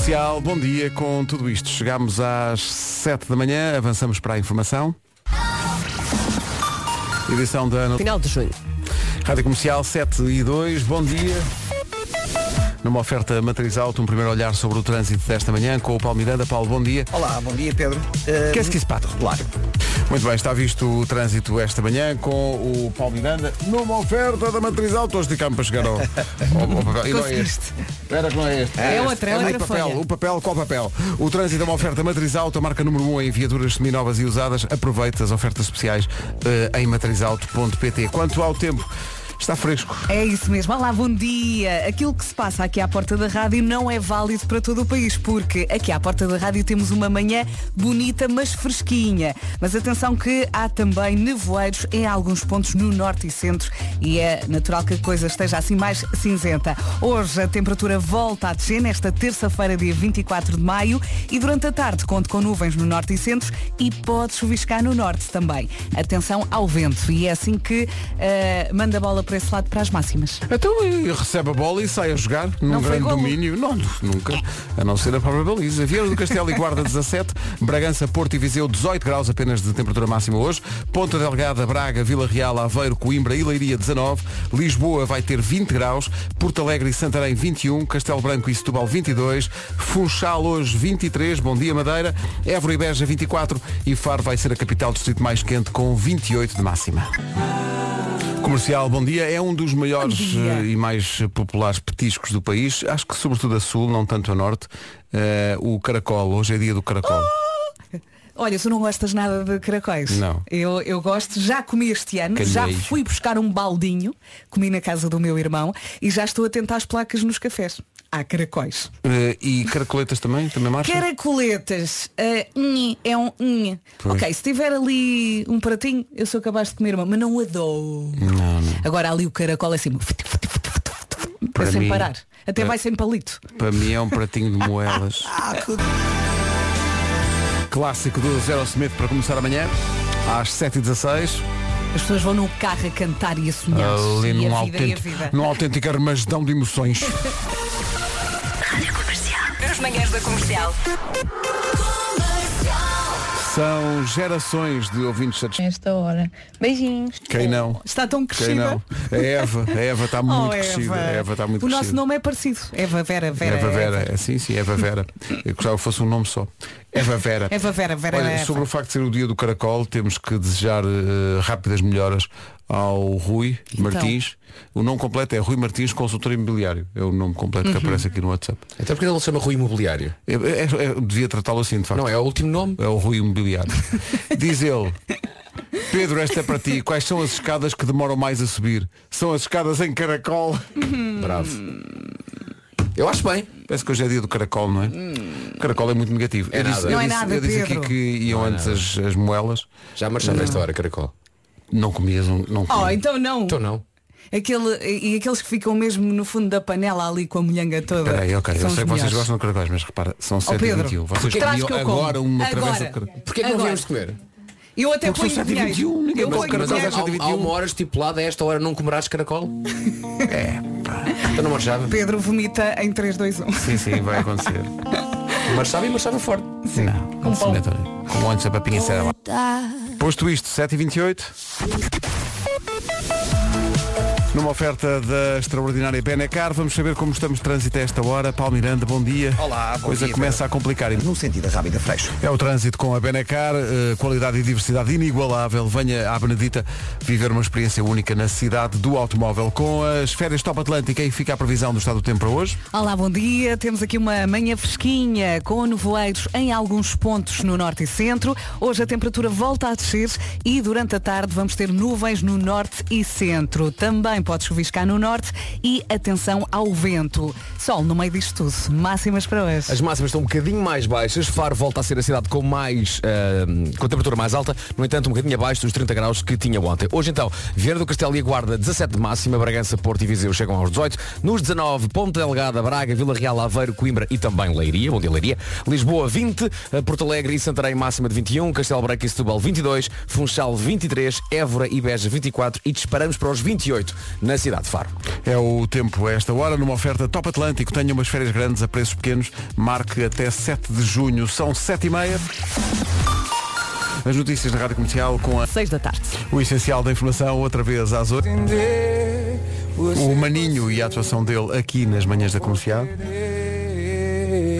Comercial, bom dia com tudo isto. Chegámos às 7 da manhã, avançamos para a informação. Edição da Final de junho. Rádio Comercial 7 e 2, bom dia. Numa oferta matriz alto, um primeiro olhar sobre o trânsito desta manhã com o Paulo Miranda. Paulo, bom dia. Olá, bom dia Pedro. Uh, Qu'est-ce qui se passe? Claro. Muito bem, está visto o trânsito esta manhã com o Paulo Miranda numa oferta da matriz alto. Estou a esticar-me para chegar ao, ao- ao papel. E não é este. Espera que não é este. É este. outra, é o outra papel. folha. O papel, qual papel? O trânsito é uma oferta matriz alto, a marca número 1 um em viaturas seminovas e usadas. Aproveite as ofertas especiais eh, em matrizalto.pt. Quanto ao tempo, está fresco. É isso mesmo. Olá, bom dia. Aquilo que se passa aqui à porta da rádio não é válido para todo o país, porque aqui à porta da rádio temos uma manhã bonita, mas fresquinha. Mas atenção que há também nevoeiros em alguns pontos no norte e centro e é natural que a coisa esteja assim mais cinzenta. Hoje a temperatura volta a descer nesta terça-feira, dia 24 de maio, e durante a tarde conto com nuvens no norte e centro e pode chuviscar no norte também. Atenção ao vento e é assim que eh, manda a bola para esse lado para as máximas. Então recebe a bola e sai a jogar num Não grande domínio. Não, nunca. A não ser a própria baliza. Vieira do Castelo e Guarda 17, Bragança, Porto e Viseu 18 graus apenas de temperatura máxima hoje, Ponta Delgada, Braga, Vila Real, Aveiro, Coimbra e Leiria 19, Lisboa vai ter 20 graus, Porto Alegre e Santarém 21, Castelo Branco e Setúbal 22, Funchal hoje 23, Bom Dia Madeira, Évora e Beja 24 e Faro vai ser a capital do distrito mais quente com 28 de máxima. Comercial, bom dia. É um dos maiores dia. eh, e mais populares petiscos do país. Acho que sobretudo a sul, não tanto a norte. Eh, o caracol. Hoje é dia do caracol. Olha, tu não gostas nada de caracóis? Não. Eu, eu gosto, já comi este ano, já fui buscar um baldinho, comi na casa do meu irmão e já estou a tentar as placas nos cafés. Há caracóis. Eh, e caracoletas também? Também marcha? Caracoletas, ah, nhe, é um nhe. Ok, se tiver ali um pratinho, eu sou capaz de comer uma, mas não adoro. Não, não. Agora ali o caracol é assim, Para sem mim- parar. Até para- vai sem palito. Para mim é um pratinho de moelas. Clássico do Zero Smith para começar amanhã. Às 7h16. As pessoas vão no carro a cantar e a sonhar. Ali e num, autêntico, num autêntico armagedão de emoções. As manhãs da comercial. São gerações de ouvintes satisfeitos. Esta hora. Beijinhos. Quem não? Está tão Quem crescida. não? A Eva. A Eva está muito Oh, crescida. A Eva está muito o crescida. nosso nome é parecido. Eva Vera Vera. Eva Vera, é sim, sim, Eva Vera. Eu gostava que fosse um nome só. Eva Vera. Eva Vera, Vera Olha, Eva. sobre o facto de ser o dia do caracol, temos que desejar eh, rápidas melhoras ao Rui Então. Martins. O nome completo é Rui Martins, consultor imobiliário. É o nome completo Uhum. que aparece aqui no WhatsApp. Até porque ele se chama Rui Imobiliário. É- é- é- devia tratá-lo assim, de facto. Não, é o último nome. É o Rui Imobiliário. Diz ele. Pedro, esta é para ti. Quais são as escadas que demoram mais a subir? São as escadas em caracol. Bravo. Eu acho bem. Parece que hoje é dia do caracol, não é? Caracol é muito negativo. É eu disse, nada. eu Não é disse- nada, eu disse Pedro. aqui que iam Não é antes as, as moelas. Já marchamos nesta hora, caracol. Não comias um. Não Oh, comias. então não. Então não. Aquele, e aqueles que ficam mesmo no fundo da panela ali com a molhanga toda. Espera aí, ok. Eu sei que vocês gostam de caracóis, mas repara, são 7 e Pedro, 21 Vocês traz comiam que eu como. agora uma Agora. travessa de caracol. Porquê é que não viemos de comer? Eu até Porque ponho são 7 e 21, dinheiro. ninguém Eu ponho comer, Mas Mas há, há, há uma hora estipulada, a esta hora não comerás caracol? É. Então não marchava. Pedro vomita em 3, 2, 1. Sim, sim, vai acontecer. Marchava e marchava forte. Não, com pão. Com antes a papinha séria lá. Posto isto, 7 e 28 Numa oferta da extraordinária Benecar, vamos saber como estamos de trânsito a esta hora. Paulo Miranda, bom dia. Olá, bom Coisa dia, começa a complicar. No sentido da Rábida Freixo. É o trânsito com a Benecar, eh, qualidade e diversidade inigualável. Venha à Benedita viver uma experiência única na cidade do automóvel. Com as férias Top Atlântica e fica a previsão do estado do tempo para hoje. Olá, bom dia. Temos aqui uma manhã fresquinha com nevoeiros em alguns pontos no norte e centro. Hoje a temperatura volta a descer e durante a tarde vamos ter nuvens no norte e centro. Também pode chuviscar no norte e atenção ao vento. Sol no meio disto tudo. Máximas para hoje. As máximas estão um bocadinho mais baixas. Faro volta a ser a cidade com mais ah, com a temperatura mais alta, no entanto um bocadinho abaixo dos 30 graus que tinha ontem. Hoje então, Vieira do Castelo e Guarda 17 de máxima, Bragança, Porto e Viseu chegam aos 18. Nos 19, Ponta Delgada, Braga, Vila Real, Aveiro, Coimbra e também Leiria, bom dia Leiria. Lisboa 20, ah, Porto Alegre e Santarém máxima de 21, Castelo Branco e Setúbal 22, Funchal 23, Évora e Beja 24 e disparamos para os 28 na cidade de Faro. É o tempo a esta hora, numa oferta Top Atlântico. Tenha umas férias grandes a preços pequenos. Marque até 7 de junho. São 7 e meia. As notícias da Rádio Comercial com a... 6 da tarde. o essencial da informação, outra vez às 8. O Maninho e a atuação dele aqui nas manhãs da comercial.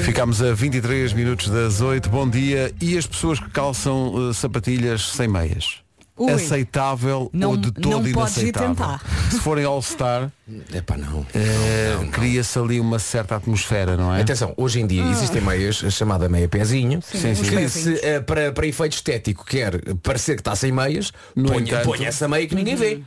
Ficámos a 23 minutos das 8. Bom dia. E as pessoas que calçam eh, sapatilhas sem meias? Ui. Aceitável Não- ou de todo não podes ir inaceitável? tentar. Se forem All-Star, Epá, não. eh, cria-se ali uma certa atmosfera, não é? Atenção, hoje em dia existem meias, chamada meia pezinho, Sim, sim. que se, eh, para, para efeito estético quer parecer que está sem meias, No ponha, entanto- ponha essa meia que ninguém vê.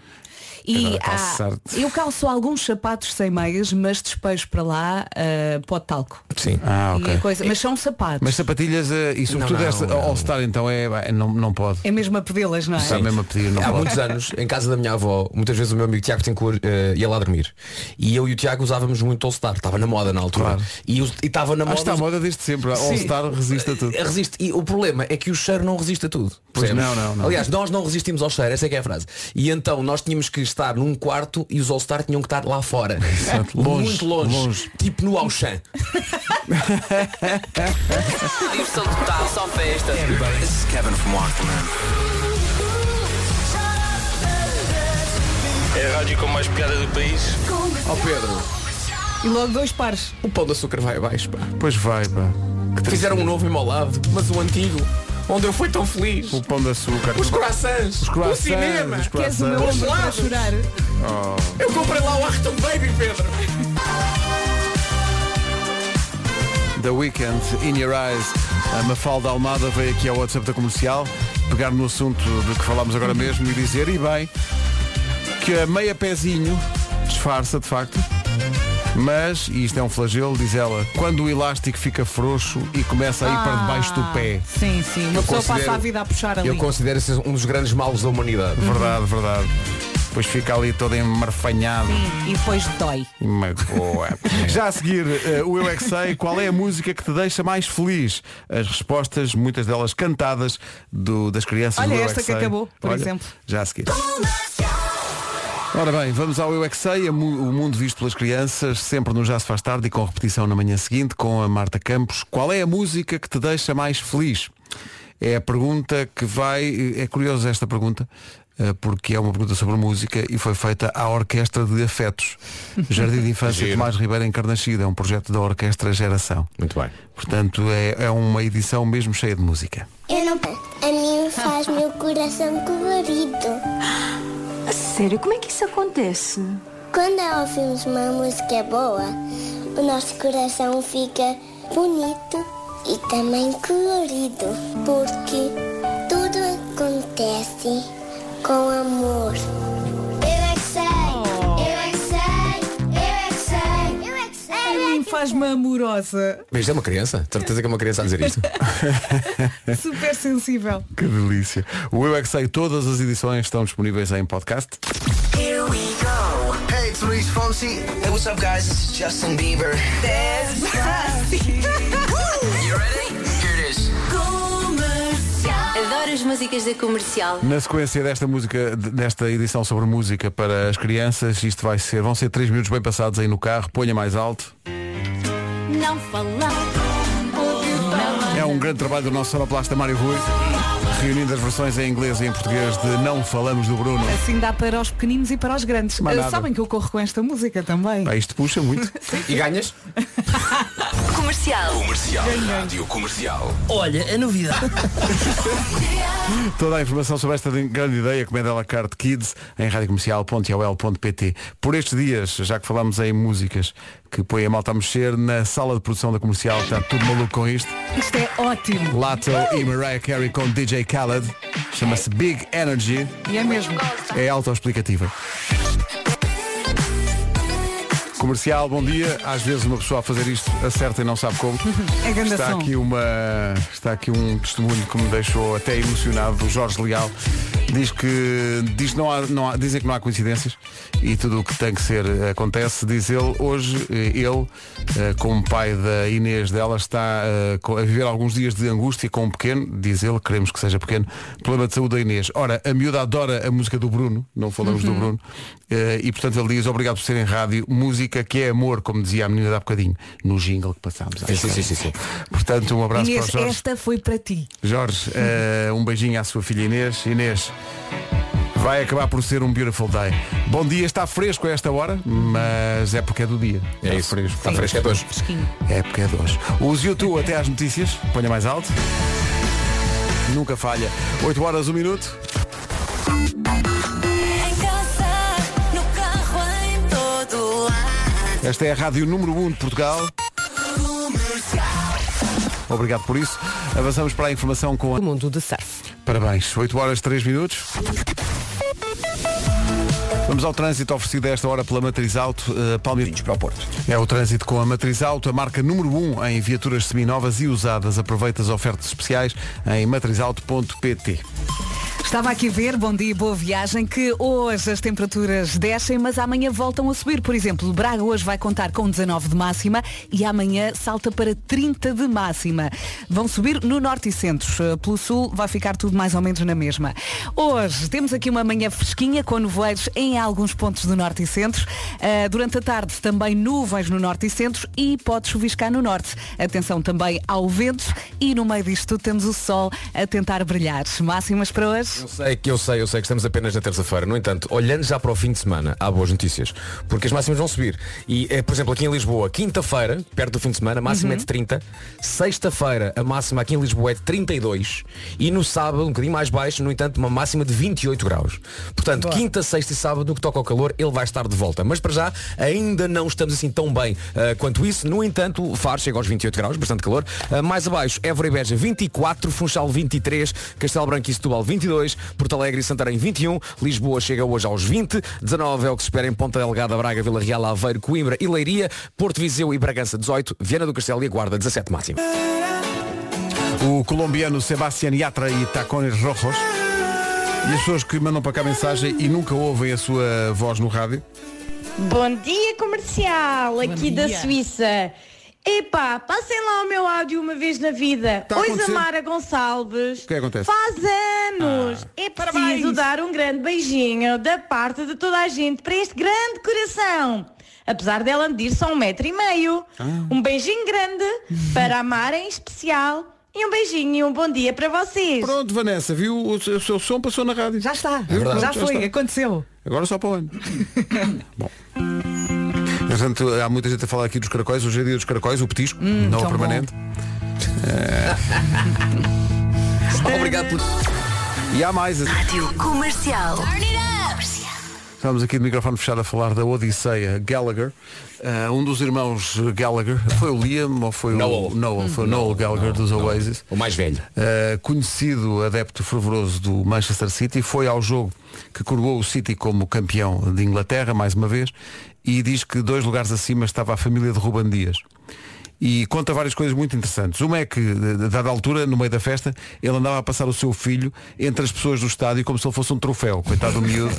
E há- calçar-te. eu calço alguns sapatos sem meias, mas despejo para lá uh, pó de talco. Sim. Ah, ok. a coisa, mas são sapatos. Mas sapatilhas eh, e sobretudo não, esta não. All-Star então é, é- não, não pode. É mesmo a pedi-las, não é? Está mesmo a pedir, não Há pode. muitos anos, em casa da minha avó, muitas vezes o meu amigo Tiago Tencourt uh, ia lá dormir. E eu e o Tiago usávamos muito All-Star, estava na moda na altura. Claro. E estava na que está moda. à moda desde sempre. A All-Star resiste a tudo. Resiste. E o problema é que o cheiro não resiste a tudo. Pois não, não, não. Aliás, nós não resistimos ao cheiro, essa é que é a frase. E então nós tínhamos que estar num quarto e os All-Star tinham que estar lá fora. Exato. Longe, Muito longe. longe. Tipo no Auchan. Diversão total, só festa. This is Kevin from Walkman. É a rádio com mais piada do país. Ó Pedro, E logo dois pares. o pão de açúcar vai abaixo, pá. Pois vai, pá. Que Fizeram um novo ao lado, mas o antigo, onde eu fui tão feliz. O pão de açúcar. Os croissants, Os croissants, o cinema. os Queres o meu croissants. ombro para chorar? Eu comprei lá o Arton Baby, Pedro. The Weekend, In Your Eyes. A Mafalda Almada veio aqui ao WhatsApp da comercial, pegar no assunto de que falámos agora mesmo e dizer, e bem, que a meia pezinho disfarça de facto. Mas, e isto é um flagelo, diz ela, quando o elástico fica frouxo e começa a ir para debaixo do pé. Sim, sim. Uma pessoa considero- passa a vida a puxar ali. Eu considero esse um dos grandes males da humanidade. Verdade, verdade. Depois fica ali todo enmarfanhado. Sim, e depois dói. Magoa. Já a seguir, eh, o Eu é que sei, qual é a música que te deixa mais feliz? As respostas, muitas delas cantadas do- das crianças Olha do Eu é esta que sei. acabou, por Olha, exemplo. Já a seguir. Ora bem, vamos ao Eu é que sei, o mundo visto pelas crianças, sempre no Já se faz tarde e com repetição na manhã seguinte, com a Marta Campos. Qual é a música que te deixa mais feliz? É a pergunta que vai. É curiosa esta pergunta, eh, porque é uma pergunta sobre música e foi feita à Orquestra de Afetos. Jardim de Infância Giro. Tomás Ribeiro em Carnachida, é um projeto da Orquestra Geração. Muito bem. Portanto, é, é uma edição mesmo cheia de música. Eu não. A mim faz meu coração colorido. Sério, como é que isso acontece? Quando ouvimos uma música boa, o nosso coração fica bonito e também colorido, porque tudo acontece com amor. Faz-me amorosa. Mas é uma criança? Certeza que é uma criança a dizer isto. Super sensível. Que delícia. O Eu é que sei, todas as edições estão disponíveis em podcast. Hey, it's Luis Fonsi. Hey, what's up, guys? This is Justin Bieber. you ready? Here it is. Adoro as músicas da comercial. Na sequência desta música, desta edição sobre música para as crianças, isto vai ser, vão ser 3 minutos bem passados aí no carro, ponha mais alto. Não falar. É um grande trabalho do nosso sonoplasta Mário Rui, reunindo as versões em inglês e em português de Não Falamos do Bruno. Assim dá para os pequeninos e para os grandes. Mais Eh. Sabem que eu corro com esta música também. Pá, isto puxa muito. E ganhas? Comercial. Comercial. Rádio Comercial. Olha, a novidade. Toda a informação sobre esta grande ideia, comenda à la carte Kids, em radiocomercial.ol.pt. Por estes dias, já que falamos em músicas que põem a malta a mexer, na sala de produção da comercial está tudo maluco com isto. Isto é ótimo. Lato e Mariah Carey com DJ Khaled. Chama-se Big Energy. E é mesmo. É autoexplicativa. Comercial, bom dia. Às vezes uma pessoa a fazer isto acerta e não sabe como. É grande Está som. aqui, uma, está aqui um testemunho que me deixou até emocionado do Jorge Leal. Diz que diz que não há, não há- dizem que não há coincidências e tudo o que tem que ser acontece. Diz ele, hoje eh, ele, eh, como pai da Inês dela, está eh, co- a viver alguns dias de angústia com um pequeno, diz ele, queremos que seja pequeno, problema de saúde da Inês. Ora, a miúda adora a música do Bruno, não falamos do Bruno, eh, e portanto ele diz, obrigado por serem rádio, música que é amor, como dizia a menina de há bocadinho, no jingle que passámos. Sim, sim, sim, sim, sim. Portanto, um abraço Inês, para o Jorge. esta foi para ti. Jorge, eh, um beijinho à sua filha Inês. Inês, vai acabar por ser um beautiful day. Bom dia, está fresco a esta hora, mas é porque é do dia. É Está isso. fresco. Está fresco, é de hoje. Fresquinho. É porque é de hoje. Os YouTube até às notícias, ponha mais alto. Nunca falha. 8 horas, 1 minuto. Esta é a rádio número 1 de Portugal. Obrigado por isso. Avançamos para a informação com a... do mundo de surf. Parabéns. 8 horas 3 minutos. Vamos ao trânsito oferecido a esta hora pela Matriz Auto, uh, Palmeiras para o Porto. É o trânsito com a Matriz Auto, a marca número 1 em viaturas seminovas e usadas. Aproveita as ofertas especiais em matrizauto.pt. Estava aqui a ver, bom dia, boa viagem, que hoje as temperaturas descem, mas amanhã voltam a subir. Por exemplo, Braga hoje vai contar com 19 de máxima e amanhã salta para 30 de máxima. Vão subir no norte e centros. Eh, Pelo sul vai ficar tudo mais ou menos na mesma. Hoje temos aqui uma manhã fresquinha com nevoeiros em alguns pontos do norte e centros. Eh, durante a tarde também nuvens no norte e centros e pode chuviscar no norte. Atenção também ao vento e no meio disto temos o sol a tentar brilhar. Máximas para hoje? Eu sei que eu sei, eu sei que estamos apenas na terça-feira. No entanto, olhando já para o fim de semana, há boas notícias. Porque as máximas vão subir. E, eh, por exemplo, aqui em Lisboa, quinta-feira, perto do fim de semana, a máxima é de 30. Sexta-feira, a máxima aqui em Lisboa é de 32. E no sábado, um bocadinho mais baixo, no entanto, uma máxima de 28 graus. Portanto, quinta, sexta e sábado, no que toca ao calor, ele vai estar de volta. Mas para já, ainda não estamos assim tão bem eh, quanto isso. No entanto, Faro chega aos 28 graus, bastante calor. Eh, mais abaixo, Évora e Beja 24, Funchal 23, Castelo Branco e Setúbal 22, Porto Alegre e Santarém 21, Lisboa chega hoje aos 20, 19 é o que se espera em Ponta Delgada, Braga, Vila Real, Aveiro, Coimbra e Leiria, Porto Viseu e Bragança 18, Viana do Castelo e Guarda 17 máximo. O colombiano Sebastián Yatra e Tacones Rojos. E as pessoas que mandam para cá mensagem e nunca ouvem a sua voz no rádio. Bom dia comercial, aqui da dia. Suíça. Epá, passem lá o meu áudio uma vez na vida. Tá a Oi. Samara Gonçalves. O que acontece? Faz anos. é preciso parabéns. dar um grande beijinho da parte de toda a gente para este grande coração. Apesar dela medir só um metro e meio. Um beijinho grande para a Mara em especial. E um beijinho e um bom dia para vocês. Pronto, Vanessa, viu? O seu o seu som passou na rádio. Já está, verdade. já Já foi, está. aconteceu. Agora só para o ano. Bom. Portanto, há muita gente a falar aqui dos caracóis. Hoje é dia dos caracóis, o petisco, não o tão permanente. Obrigado por... E há mais. Rádio Comercial. Estamos aqui de microfone fechado a falar da Odisseia Gallagher. Ah, um dos irmãos Gallagher, foi o Liam ou foi Noel. o Noel? Foi o Noel Gallagher dos Oasis. O mais velho. Uh, conhecido adepto fervoroso do Manchester City, foi ao jogo que coroou o City como campeão de Inglaterra, mais uma vez, e diz que dois lugares acima estava a família de Ruban Dias. E conta várias coisas muito interessantes. Uma é que, dada altura, no meio da festa, ele andava a passar o seu filho entre as pessoas do estádio como se ele fosse um troféu. Coitado do miúdo,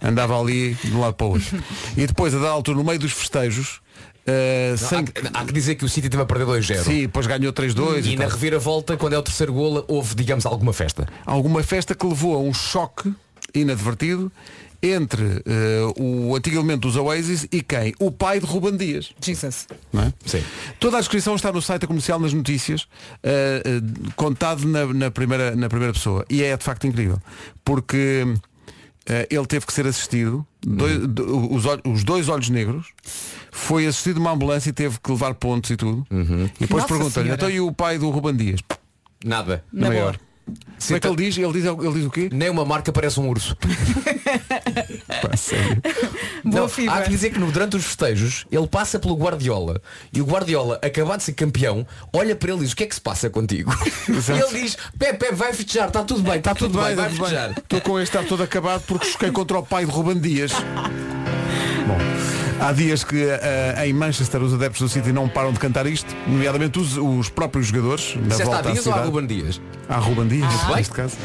andava ali de um lado para o outro. E depois, a dada altura, no meio dos festejos, uh, sem... Há, há que dizer que o City teve a perder 2-0. Sim, depois ganhou 3-2 E e na reviravolta, quando é o terceiro golo, houve, digamos, alguma festa. alguma festa que levou a um choque inadvertido entre eh, o antigo elemento dos Oasis e quem? O pai de Ruban Dias. Jesus. Não é? Sim. Toda a descrição está no site comercial nas notícias, eh, eh, contado na, na primeira, na primeira pessoa. E é de facto incrível. Porque ele teve que ser assistido, dois- Uhum. do- os, olhos- os dois olhos negros, foi assistido uma ambulância e teve que levar pontos e tudo. Uhum. E depois pergunta-lhe, então e o pai do Ruban Dias? Nada. Na maior. Sim, Como é que ele diz? Ele diz, ele diz o quê? Nem uma marca parece um urso. Pá, sério. Boa Não, fibra. há que dizer que no- durante os festejos ele passa pelo Guardiola e o Guardiola, acabado de ser campeão, olha para ele e diz o que é que se passa contigo? Exato. E ele diz, Pepe, Pepe, vai festejar, está tudo bem, está tudo, bem, vai festejar. Estou com este estar todo acabado porque choquei contra o pai de Ruban Dias. Há dias que eh, em Manchester os adeptos do City não param de cantar isto, nomeadamente os, os próprios jogadores. Da Disseste há volta à dias ou há cidade. Ruben Dias? Há Ruben Dias, Ah. neste caso.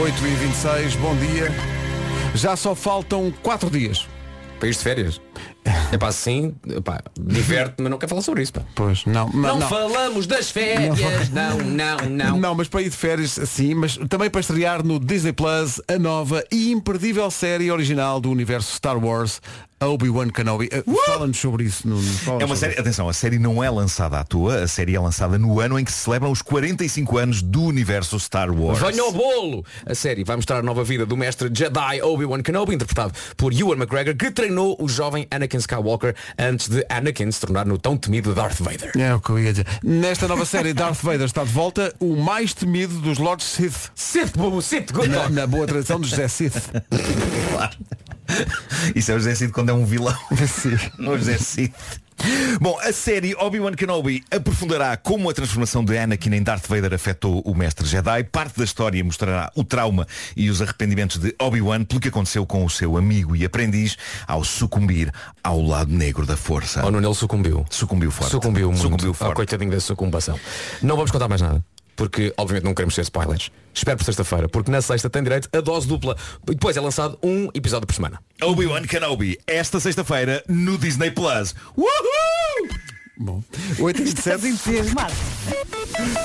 8 e 26 bom dia. Já só faltam 4 dias. País de férias. É pá, sim, pá, diverte, mas não quero falar sobre isso. Pá. Pois, não, mas Não, não. falamos das férias, não, não, não. Não, mas para ir de férias, sim, mas também para estrear no Disney Plus a nova e imperdível série original do universo Star Wars, Obi-Wan Kenobi. Uh, Fala-nos sobre isso, Nuno. Fala-nos É uma série, atenção, a série não é lançada à toa, a série é lançada no ano em que se celebram os 45 anos do universo Star Wars. Venha ao bolo! A série vai mostrar a nova vida do mestre Jedi Obi-Wan Kenobi, interpretado por Ewan McGregor, que treinou o jovem Anakin Skywalker antes de Anakin se tornar no tão temido Darth Vader. É o que eu ia dizer. Nesta nova série, Darth Vader está de volta, o mais temido dos Lords Sith. Sith, bobo, Sith, good na, na boa tradição de José Sith. Isso é o José Cid quando é um vilão. Não é o José Cid. Bom, a série Obi-Wan Kenobi aprofundará como a transformação de Anakin em Darth Vader afetou o mestre Jedi. Parte da história mostrará o trauma e os arrependimentos de Obi-Wan pelo que aconteceu com o seu amigo e aprendiz ao sucumbir ao lado negro da força. Oh, Nuno, ele sucumbiu. Sucumbiu forte. Sucumbiu muito. Sucumbiu Oh, forte. coitadinho da sucumbação. Não vamos contar mais nada. Porque, obviamente, não queremos ser spoilers. Espero por sexta-feira, porque na sexta tem direito a dose dupla. E depois é lançado um episódio por semana. Obi-Wan Kenobi, esta sexta-feira no Disney Plus. Uhul! Bom, 8 e 27 entusiasmado.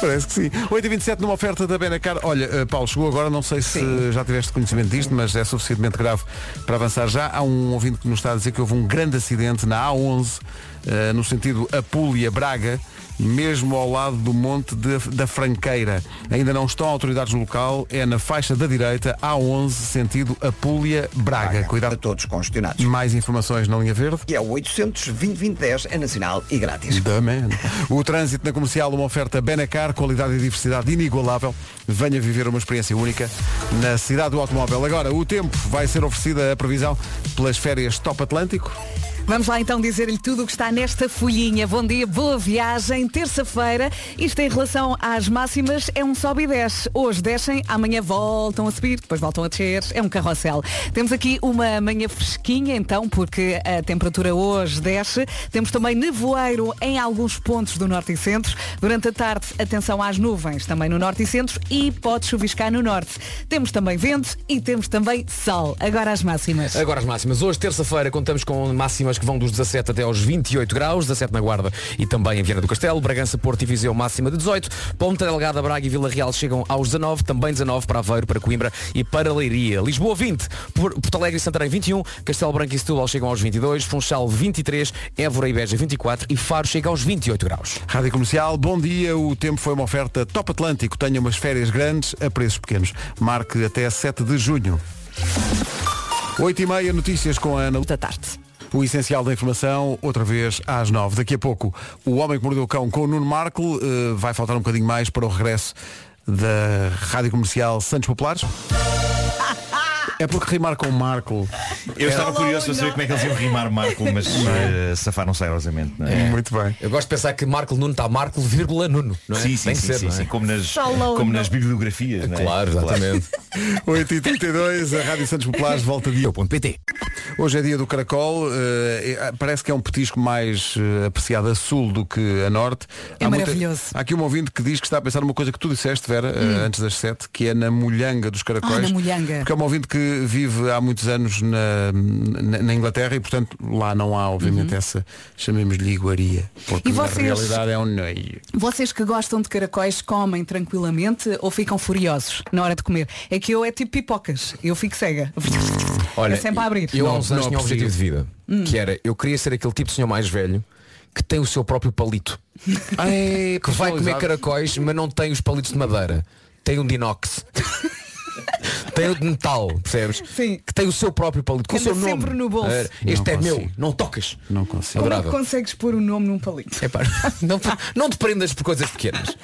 Parece que sim. 8h27 numa oferta da Benacar. Olha, eh, Paulo, chegou agora, não sei se já tiveste conhecimento disto, mas é suficientemente grave para avançar já. Há um ouvinte que nos está a dizer que houve um grande acidente na A11, eh, no sentido Apulia-Braga, mesmo ao lado do Monte de- da Franqueira. Ainda não estão autoridades no local, é na faixa da direita, A11, sentido Apulia-Braga. Cuidado. todos congestionados. Mais informações na linha verde. E é o 820 é nacional e grátis. Da man. O trânsito na comercial, uma oferta Benacar, qualidade e diversidade inigualável. Venha viver uma experiência única na cidade do automóvel. Agora, o tempo vai ser oferecida a previsão pelas férias Top Atlântico. Vamos lá então dizer-lhe tudo o que está nesta folhinha. Bom dia, boa viagem, terça-feira. Isto em relação às máximas é um sobe e desce. Hoje descem, amanhã voltam a subir, depois voltam a descer. É um carrossel. Temos aqui uma manhã fresquinha então, porque a temperatura hoje desce. Temos também nevoeiro em alguns pontos do norte e centro. Durante a tarde, atenção às nuvens também no norte e centro e pode chuviscar no norte. Temos também vento e temos também sol. Agora as máximas. Agora as máximas. Hoje, terça-feira, contamos com máximas que vão dos 17 até aos 28 graus, 17 na Guarda e também em Viana do Castelo, Bragança, Porto e Viseu máxima de 18, Ponta Delgada, Braga e Vila Real chegam aos 19, também 19 para Aveiro, para Coimbra e para Leiria. Lisboa 20, Por- Porto Alegre e Santarém 21, Castelo Branco e Setúbal chegam aos 22, Funchal 23, Évora e Beja 24 e Faro chega aos 28 graus. Rádio Comercial, bom dia. O tempo foi uma oferta Top Atlântico. Tenha umas férias grandes a preços pequenos. Marque até 7 de junho. 8 e meia, notícias com a Ana. Da tarde. O essencial da informação, outra vez às 9. Daqui a pouco, o Homem que Mordeu o Cão com o Nuno Marco. eh, vai faltar um bocadinho mais para o regresso da Rádio Comercial Santos Populares. É porque rimar com Marco. Eu é- estava curioso para saber como é que eles iam rimar Marco, mas uh, safaram-se airosamente. Não é? Muito bem. Eu gosto de pensar que Marco Nuno está Marco, vírgula Nuno. Não é? Sim, sim, Tem que sim, ser, sim, não é? sim, como nas, como nas bibliografias. não é? Claro, exatamente. 8h32, a Rádio Santos Populares volta dia. PT. Hoje é dia do caracol, eh, parece que é um petisco mais eh, apreciado a sul do que a norte. É Há muita- maravilhoso. há aqui um ouvinte que diz que está a pensar numa coisa que tu disseste, Vera, eh, Hum. antes das sete, que é na molhanga dos caracóis. Ah, na molhanga. Porque é um ouvinte que vive há muitos anos na, na, na Inglaterra e, portanto, lá não há, obviamente, essa, chamemos-lhe iguaria. Porque Uhum. E na vocês? realidade é um noio. Vocês que gostam de caracóis comem tranquilamente ou ficam furiosos na hora de comer? É que eu é tipo pipocas, eu fico cega. Olha, é sempre a abrir. Eu há Não- uns anos tinha um objetivo de vida, Hum. que era, eu queria ser aquele tipo de senhor mais velho que tem o seu próprio palito. Ai, que vai comer caracóis, mas não tem os palitos de madeira. Tem um de inox. tem o de metal, percebes? Sim. Que tem o seu próprio palito, com o seu nome. sempre no bolso. É, Este Não é meu, consigo. não tocas. Não consigo. Como é que consegues pôr o nome num palito? Epá, não, não te prendas por coisas pequenas.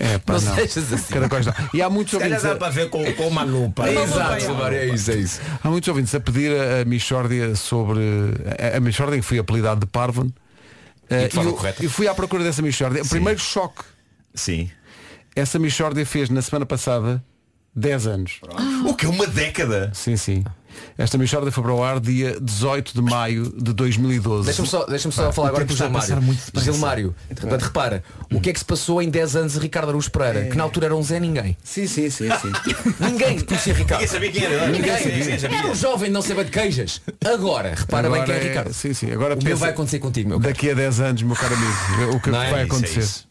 É, pá, Não não. sejas assim. Caracóis não. E há muitos ouvintes. a- ver com, com uma lupa. Exato, é isso, é isso. Há muitos ouvintes a pedir a, a Michórdia sobre. A, a Michórdia que foi apelidado de Parvon. Eh, de forma eu- correta. eu fui à procura dessa Michórdia. O primeiro choque. Sim. Essa Michórdia fez na semana passada 10 anos. O que é uma década? Sim, sim. Esta Michorda foi para o ar dia 18 de maio de 2012. Deixa-me só, deixa só Pá, falar agora com o Gilmário. Gilmário, portanto, repara, o que é que se passou em 10 anos de Ricardo Araújo Pereira, que na altura era um Zé Ninguém. Sim, sim, sim, sim. Ninguém conhecia Ricardo. Ninguém sabia quem era. Ninguém Sim, sim, sim, sabia. Era um jovem não saber de queijas. Agora, repara bem Agora quem é é- Ricardo. Sim, sim. Agora o meu pensa- vai acontecer contigo, meu caro. Daqui a 10 anos, meu caro amigo, o que vai é? Isso, é acontecer?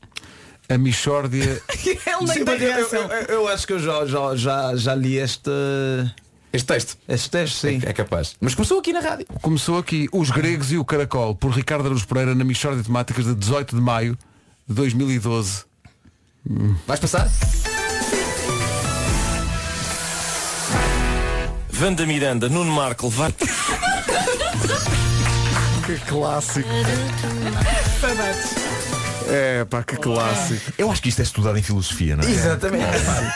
A Michórdia. Ele nem Sim, tem eu, reação. eu- eu acho que eu já, já, já, já li este. Este texto. Este texto, sim. É capaz. Mas começou aqui na rádio. Começou aqui Os Gregos e o Caracol, por Ricardo Araújo Pereira, na Michórdia de Temáticas de 18 de maio de 2012. Vais passar? Vanda Miranda, Nuno Marco, vai. Que clássico. É, pá, que clássico. Eu acho que isto é estudado em filosofia, não é? Exatamente.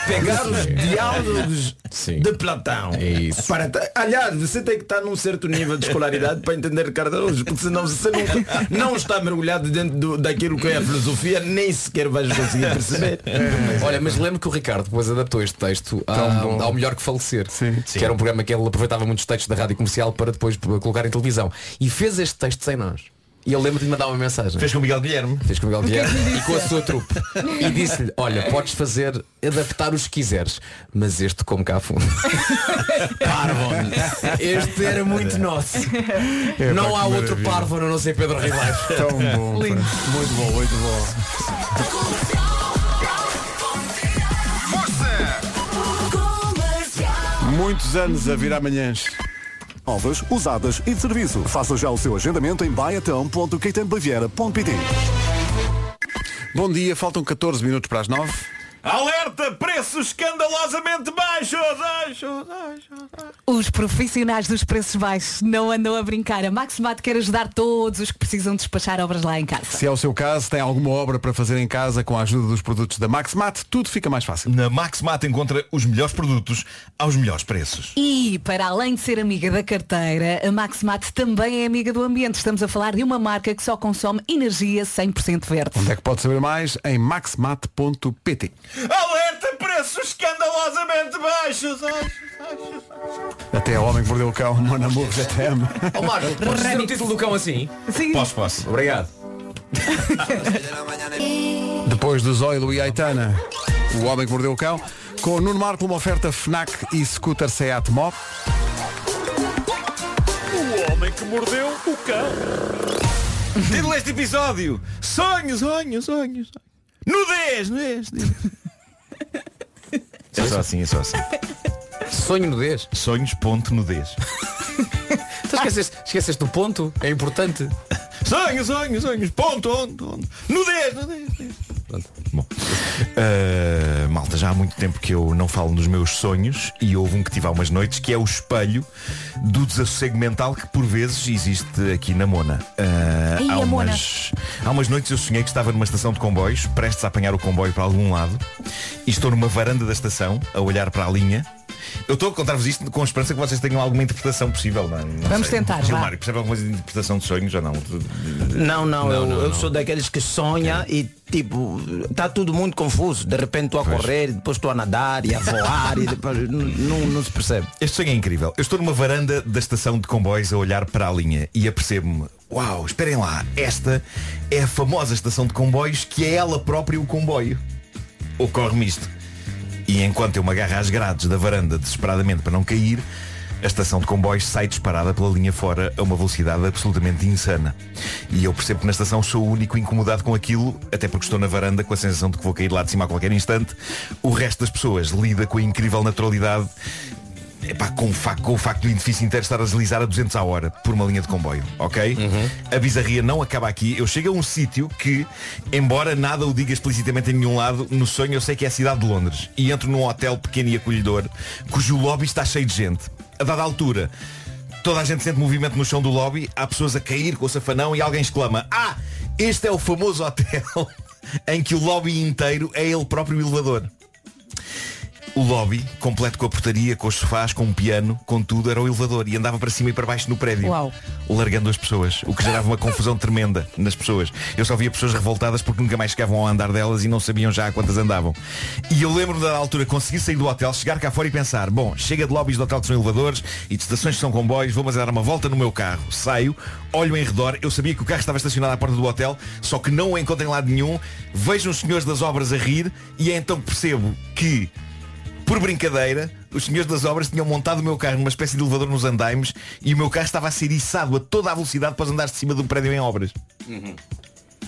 Pegar os diálogos de Platão. É isso. Para Aliás, você tem que estar num certo nível de escolaridade para entender Ricardo Araújo, porque senão você nunca, não está mergulhado dentro do- daquilo que é a filosofia, nem sequer vais conseguir perceber. Olha, mas lembro que o Ricardo depois adaptou este texto a, ao Melhor que Falecer, Sim. que era um programa que ele aproveitava muitos textos da rádio comercial para depois p- colocar em televisão. E fez este texto sem nós. E ele lembra de mandar uma mensagem. Fez com o Miguel Guilherme. Fez com o Miguel que é que Guilherme lhe e com a sua trupe. E disse-lhe, olha, podes fazer, adaptar os que quiseres, mas este como cá fundo. Parvon. Este era muito nosso. É, não pá, há outro maravilha. Parvon a não ser Pedro Ribeiro. Tão bom. Muito bom, muito bom. Muitos anos a virar manhãs. Novas, usadas e de serviço. Faça já o seu agendamento em baiatão.caetanbaviera.pt Bom dia, faltam 14 minutos para as 9. Alerta! Preços escandalosamente baixos! baixos, baixos. Os profissionais dos preços baixos não andam a brincar. A Maximat quer ajudar todos os que precisam despachar obras lá em casa. Se é o seu caso, tem alguma obra para fazer em casa com a ajuda dos produtos da Maxmat, tudo fica mais fácil. Na Maxmat encontra os melhores produtos aos melhores preços. E, para além de ser amiga da carteira, a Maximat também é amiga do ambiente. Estamos a falar de uma marca que só consome energia 100% verde. Onde é que pode saber mais? Em maxmat.pt. Alerta! Preços escandalosamente baixos! Até o homem que mordeu o cão, Mon Amour, já te amo. Ó Marco, podes dizer o título do cão assim? Sim. Posso, posso. Obrigado. Depois do Zoilo e Aitana, o homem que mordeu o cão, com o Nuno Marco uma oferta FNAC e scooter Seat Mop. O homem que mordeu o cão. Título deste episódio: Sonhos, sonhos, sonhos. Nudez, nudez. nudez. É só assim, é só assim. Sonho nudez. Sonhos, ponto, nudez. Tu esqueceste, esqueceste do ponto? É importante. Sonhos, sonhos, sonhos. Ponto, onde, onde. Nudez, nudez. nudez. Bom, uh, malta, já há muito tempo que eu não falo nos meus sonhos e houve um que tive há umas noites que é o espelho do desassossego mental que por vezes existe aqui na Mona. Uh, Ei, há, a Mona. umas, há umas noites eu sonhei que estava numa estação de comboios, prestes a apanhar o comboio para algum lado e estou numa varanda da estação a olhar para a linha. Eu estou a contar-vos isto com a esperança que vocês tenham alguma interpretação possível. Não, não Vamos sei. tentar, Gilmar, vá. percebe alguma coisa de interpretação de sonhos ou não? Não, não, Não, eu, não, eu não. sou daqueles que sonha e tipo, tá tudo muito confuso. De repente estou a correr, depois estou a nadar e a voar e depois não, não, não se percebe. Este sonho é incrível. Eu estou numa varanda da estação de comboios a olhar para a linha e apercebo-me, uau, esperem lá, esta é a famosa estação de comboios que é ela própria o comboio. Ocorre-me isto. E enquanto eu me agarro às grades da varanda desesperadamente para não cair, a estação de comboios sai disparada pela linha fora a uma velocidade absolutamente insana. E eu percebo que na estação sou o único incomodado com aquilo, até porque estou na varanda com a sensação de que vou cair lá de cima a qualquer instante. O resto das pessoas lida com a incrível naturalidade Epá, com, o facto, com o facto do edifício inteiro estar a deslizar a 200 a hora por uma linha de comboio, ok? A bizarria não acaba aqui. Eu chego a um sítio que, embora nada o diga explicitamente em nenhum lado, no sonho eu sei que é a cidade de Londres. E entro num hotel pequeno e acolhedor, cujo lobby está cheio de gente. A dada altura, toda a gente sente movimento no chão do lobby, há pessoas a cair com o safanão e alguém exclama Ah, este é o famoso hotel em que o lobby inteiro é ele próprio elevador. O lobby, completo com a portaria, com os sofás, com um piano, com tudo, era o elevador e andava para cima e para baixo no prédio, Uau. largando as pessoas, o que gerava uma confusão tremenda nas pessoas. Eu só via pessoas revoltadas porque nunca mais chegavam ao andar delas e não sabiam já a quantas andavam. E eu lembro da altura conseguir sair do hotel, chegar cá fora e pensar, bom, chega de lobbies do hotel que são elevadores e de estações que são comboios, vou mas dar uma volta no meu carro. Saio, olho em redor, eu sabia que o carro estava estacionado à porta do hotel, só que não o encontro em lado nenhum, vejo os senhores das obras a rir e é então que percebo que por brincadeira, os senhores das obras tinham montado o meu carro numa espécie de elevador nos andaimes e o meu carro estava a ser içado a toda a velocidade para os andares de cima de um prédio em obras.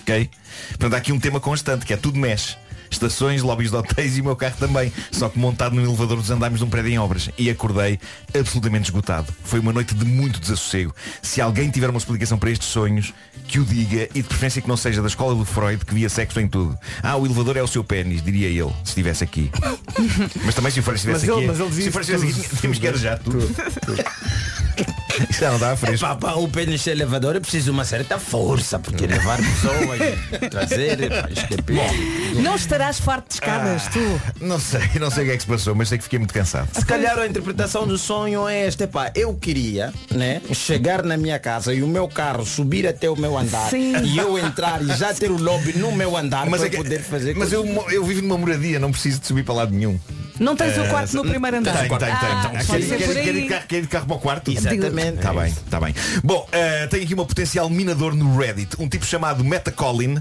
Ok? Portanto, há aqui um tema constante, que é tudo mexe. Estações, lobbies de hotéis e o meu carro também. Só que montado no elevador dos andaimes de um prédio em obras. E acordei absolutamente esgotado. Foi uma noite de muito desassossego. Se alguém tiver uma explicação para estes sonhos, que o diga e de preferência que não seja da escola do Freud, que via sexo em tudo. Ah, o elevador é o seu pênis, diria ele, se estivesse aqui. Mas também se o Freud estivesse Mas ele- aqui, mas ele dizia se o Freud estivesse tudo, aqui, tínhamos que arejar tudo. Isto já não estava fresco. Pá, pá, o pênis elevador é preciso uma certa força, porque levar pessoas, trazer, pá, escapar. Não estarás farto de escadas, Ah, tu. Não sei, não sei o que é que se passou, mas sei que fiquei muito cansado. Se calhar a interpretação do sonho é esta, pá, eu queria, né, chegar na minha casa e o meu carro subir até o meu andar Sim. e eu entrar e já ter o lobby no meu andar Mas para é que- poder fazer Mas eu, eu vivo numa moradia, não preciso de subir para lado nenhum. Não tens o Eh, quarto no primeiro andar. Ah, Quer- quer- por quer ir de carro- quer ir de carro para o quarto? Exatamente. Está bem, está bem. Bom, eh, tenho aqui uma potencial minador no Reddit. Um tipo chamado Metacolin.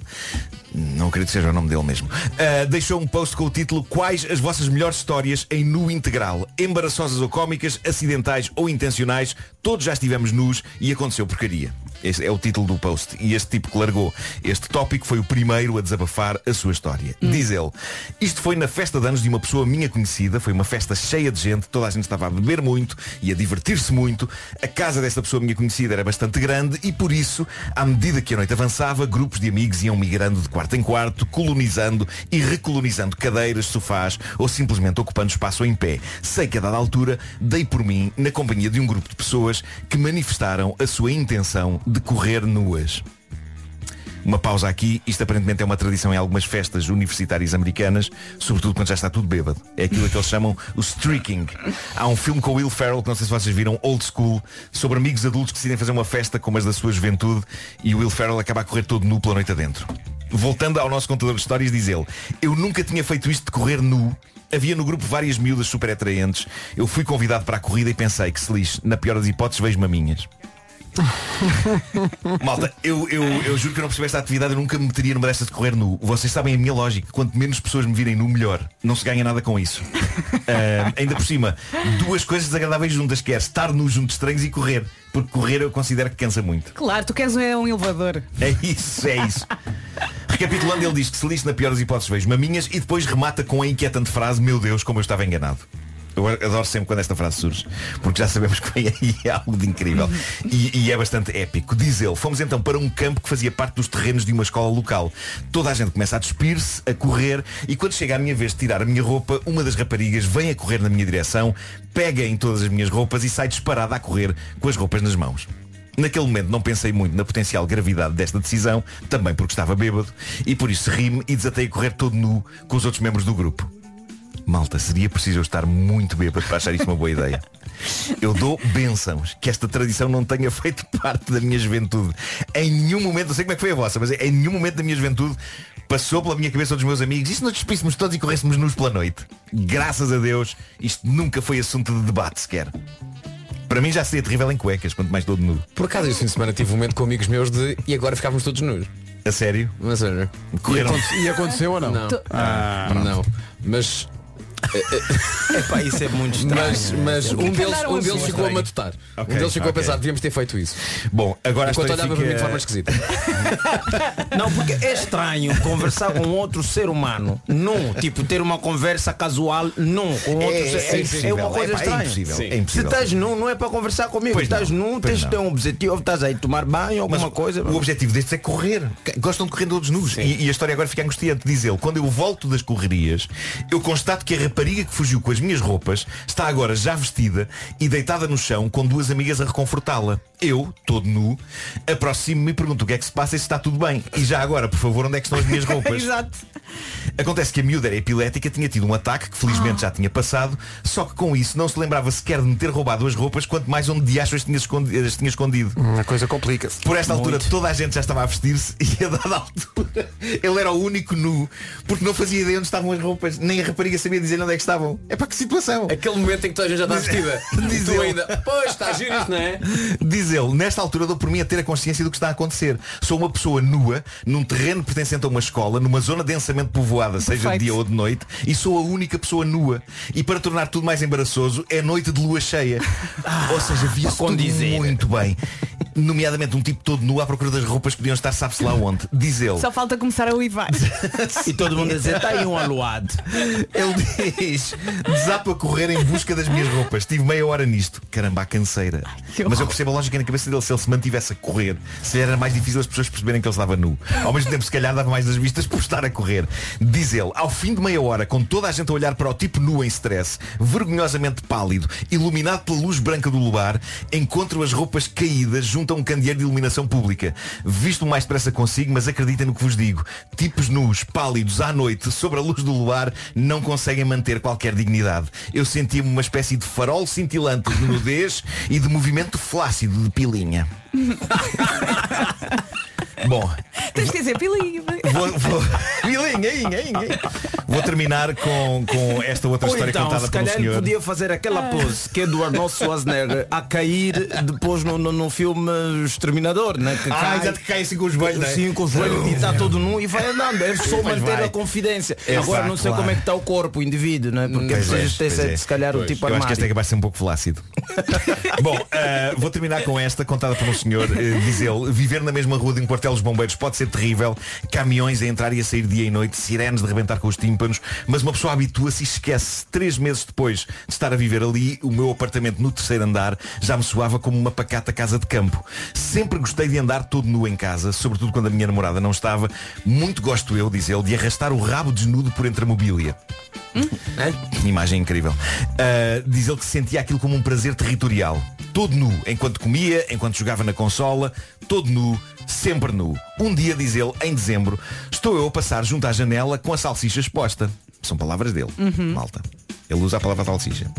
Não acredito que seja o nome dele mesmo. eh, deixou um post com o título Quais as vossas melhores histórias em nu integral? Embaraçosas ou cómicas, acidentais ou intencionais, todos já estivemos nus e aconteceu porcaria. Esse é o título do post. E este tipo que largou este tópico foi o primeiro a desabafar a sua história. Diz ele, isto foi na festa de anos de uma pessoa minha conhecida, foi uma festa cheia de gente, toda a gente estava a beber muito e a divertir-se muito. A casa desta pessoa minha conhecida era bastante grande e por isso, à medida que a noite avançava, grupos de amigos iam migrando de quarto em quarto, colonizando e recolonizando cadeiras, sofás ou simplesmente ocupando espaço em pé. Sei que a dada altura dei por mim na companhia de um grupo de pessoas que manifestaram a sua intenção de correr nuas. Uma pausa aqui, isto aparentemente é uma tradição em algumas festas universitárias americanas, sobretudo quando já está tudo bêbado. É aquilo que eles chamam o streaking. Há um filme com Will Ferrell, que não sei se vocês viram, Old School, sobre amigos adultos que decidem fazer uma festa como as da sua juventude e o Will Ferrell acaba a correr todo nu pela noite adentro. Voltando ao nosso contador de histórias, diz ele, eu nunca tinha feito isto de correr nu, Havia no grupo várias miúdas super atraentes. Eu fui convidado para a corrida e pensei que se lixe, na pior das hipóteses, vejo maminhas. Malta, eu, eu, eu juro que eu não percebi esta atividade, eu nunca me meteria numa destas de correr nu. Vocês sabem a minha lógica, quanto menos pessoas me virem nu, melhor. Não se ganha nada com isso. Ah, ainda por cima, duas coisas desagradáveis juntas, que é estar nu junto de estranhos e correr. Porque correr eu considero que cansa muito. Claro, tu queres um elevador. É isso, é isso. Recapitulando, ele diz que se lixe na pior das hipóteses vejo maminhas e depois remata com a inquietante frase, meu Deus, como eu estava enganado. Eu adoro sempre quando esta frase surge, porque já sabemos que vem aí algo de incrível. E, e é bastante épico. Diz ele, fomos então para um campo que fazia parte dos terrenos de uma escola local. Toda a gente começa a despir-se, a correr, e quando chega a minha vez de tirar a minha roupa, uma das raparigas vem a correr na minha direção, pega em todas as minhas roupas e sai disparada a correr com as roupas nas mãos. Naquele momento não pensei muito na potencial gravidade desta decisão, também porque estava bêbado, e por isso ri-me e desatei a correr todo nu com os outros membros do grupo. Malta, seria preciso eu estar muito bêbado para achar isto uma boa ideia. Eu dou bênçãos que esta tradição não tenha feito parte da minha juventude. Em nenhum momento, não sei como é que foi a vossa, mas em nenhum momento da minha juventude passou pela minha cabeça dos meus amigos. E se nós despíssemos todos e corrêssemos nus pela noite? Graças a Deus, isto nunca foi assunto de debate sequer. Para mim já seria terrível em cuecas, quanto mais todo nu. Por acaso, este fim de semana tive um momento com amigos meus de e agora ficávamos todos nus. A sério? Mas, sério. E aconteceu ou não? Não. Ah, não. Mas. Epá, isso é muito estranho. Mas, mas um deles, um deles ficou a matutar. Um deles ficou a pensar, devíamos ter feito isso. Bom, agora a Enquanto história olhava para mim de fica- forma esquisita. Não, porque é estranho conversar com outro ser humano. Não, tipo, ter uma conversa casual, não, com outro É, ser é é, uma coisa É pá, é estranha. impossível, é Se impossível. estás nu, não é para conversar comigo. Pois estás não, nu, tens de ter um objetivo, estás aí tomar banho, alguma Mas coisa. O objetivo destes é correr. Gostam de correr todos nus. E, e a história agora fica angustiante. Diz ele, quando eu volto das correrias, eu constato que a rapariga que fugiu com as minhas roupas está agora já vestida e deitada no chão com duas amigas a reconfortá-la. Eu, todo nu, aproximo-me e pergunto o que é que se passa e se está tudo bem. E já agora, por favor, onde é que estão as minhas roupas? Exato. Acontece que a miúda era epilética, tinha tido um ataque que felizmente já tinha passado, só que com isso não se lembrava sequer de me ter roubado as roupas, quanto mais onde de acho as tinha escondido. As tinha escondido. A coisa complica-se. Por esta altura Muito. toda a gente já estava a vestir-se e a dada altura ele era o único nu, porque não fazia ideia onde estavam as roupas, nem a rapariga sabia dizer onde é que estavam. É para que situação? Aquele momento em que toda a gente já está vestida. Diz tu ele. ainda. Pois, está a giro isto, não é? Diz ele, nesta altura dou por mim a ter a consciência do que está a acontecer. Sou uma pessoa nua, num terreno pertencente a uma escola, numa zona densamente povoada, seja de Perfeito. dia ou de noite, e sou a única pessoa nua. E para tornar tudo mais embaraçoso, é noite de lua cheia. ou seja, via-se tudo muito bem. Nomeadamente um tipo todo nu à procura das roupas que podiam estar sabe-se lá onde. Diz ele. Só falta começar a uivar. E todo mundo a dizer, está aí um aluado. Ele desato a correr em busca das minhas roupas. Tive meia hora nisto. Caramba, a canseira. que Mas eu percebo a lógica na cabeça dele. Se ele se mantivesse a correr, se era mais difícil as pessoas perceberem que ele estava nu. Ao mesmo tempo, se calhar dava mais das vistas por estar a correr. Diz ele, ao fim de meia hora, com toda a gente a olhar para o tipo nu em stress, vergonhosamente pálido, iluminado pela luz branca do luar, encontro as roupas caídas junto a um candeeiro de iluminação pública. Visto o mais depressa consigo, mas acreditem no que vos digo. Tipos nus, pálidos, à noite, sobre a luz do luar, não conseguem manter qualquer dignidade. Eu sentia-me uma espécie de farol cintilante de nudez e de movimento flácido de pilinha. Bom, Tens que dizer pilinho. vou, vou... Pilinha, inha, inha. Vou terminar com, com esta outra Ou história então, contada se pelo calhar senhor. podia fazer aquela pose que é do Arnold Schwarzenegger a cair depois no, no, no filme Exterminador, né? Que Ah, cai, exato, que cai assim com os joelhos, né? Sim, com os joelhos e está todo nu e vai andando. É só Pois manter vai. a confidência. É, Agora não sei claro. como é que está o corpo, o indivíduo, né? Porque Pois é, precisas ter pois é. se calhar o tipo Eu acho que armário. esta é que vai ser um pouco flácido. Bom, eh, vou terminar com esta, contada por um senhor. eh, diz ele, viver na mesma rua de um quartel dos bombeiros pode ser terrível. Caminhões a entrar e a sair dia e noite, sirenes de rebentar com os tímpanos, mas uma pessoa habitua-se e esquece. Três meses depois de estar a viver ali, o meu apartamento no terceiro andar já me soava como uma pacata casa de campo. Sempre gostei de andar todo nu em casa, sobretudo quando a minha namorada não estava. Muito gosto eu, diz ele, de arrastar o rabo desnudo por entre a mobília. Que imagem incrível. Uh, diz ele que sentia aquilo como um prazer territorial. Todo nu, enquanto comia, enquanto jogava na consola, todo nu, sempre nu. Um dia, diz ele, em dezembro, estou eu a passar junto à janela com a salsicha exposta. São palavras dele, malta. Ele usa a palavra salsicha.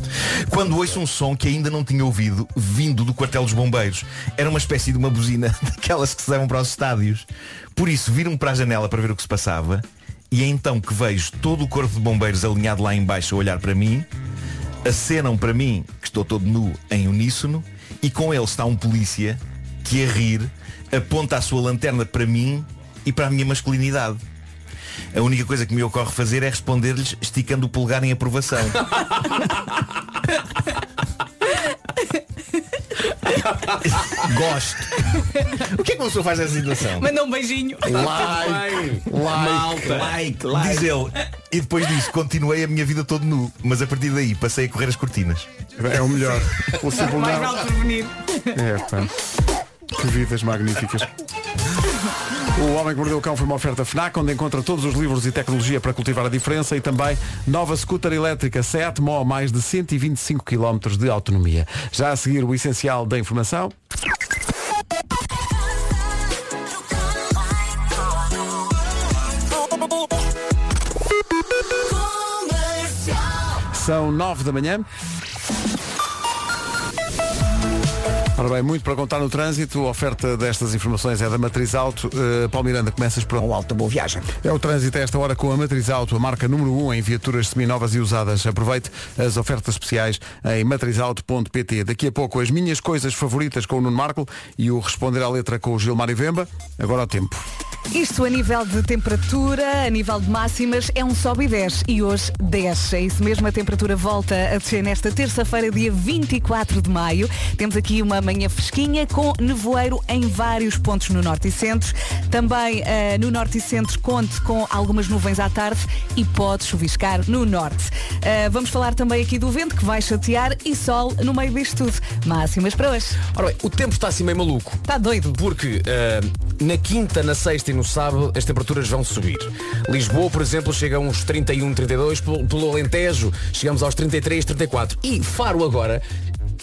Quando ouço um som que ainda não tinha ouvido, vindo do quartel dos bombeiros, era uma espécie de uma buzina daquelas que se levam para os estádios. Por isso, viro-me para a janela para ver o que se passava e é então que vejo todo o corpo de bombeiros alinhado lá em baixo a olhar para mim, acenam para mim que estou todo nu em uníssono e com ele está um polícia que a rir aponta a sua lanterna para mim e para a minha masculinidade. A única coisa que me ocorre fazer é responder-lhes esticando o polegar em aprovação. Gosto. O que é que uma pessoa faz nessa situação? Manda um beijinho. Like, Malta. Like, like. Diz ele. E depois disso continuei a minha vida todo nu. Mas a partir daí passei a correr as cortinas. É o melhor. O Mais vale prevenir. É, pá. Que vidas magníficas. O Homem que Mordeu o Cão foi uma oferta FNAC, onde encontra todos os livros e tecnologia para cultivar a diferença e também nova scooter elétrica Seat Mó, mais de 125 km de autonomia. Já a seguir o essencial da informação. São 9 da manhã. Ora bem, muito para contar no trânsito. A oferta destas informações é da Matriz Auto. Uh, Paulo Miranda, começas por... Um alta boa viagem. É o trânsito a esta hora com a Matriz Auto, a marca número 1 um em viaturas seminovas e usadas. Aproveite as ofertas especiais em matrizauto.pt. Daqui a pouco as minhas coisas favoritas com o Nuno Marco e o responder à letra com o Gilmar e Vemba. Agora ao tempo. Isto a nível de temperatura, a nível de máximas, é um sobe e desce. E hoje desce. É isso mesmo, a temperatura volta a descer nesta terça-feira, dia 24 de maio. Temos aqui uma manhã fresquinha com nevoeiro em vários pontos no norte e centro. Também eh, no norte e centro conte com algumas nuvens à tarde e pode chuviscar no norte. Eh, vamos falar também aqui do vento que vai chatear e sol no meio disto tudo. Máximas para hoje. Ora bem, o tempo está assim meio maluco. Está doido. Porque eh, na quinta, na sexta e no sábado as temperaturas vão subir. Lisboa, por exemplo, chega a uns 31, 32, pelo, Alentejo chegamos aos 33, 34. E Faro agora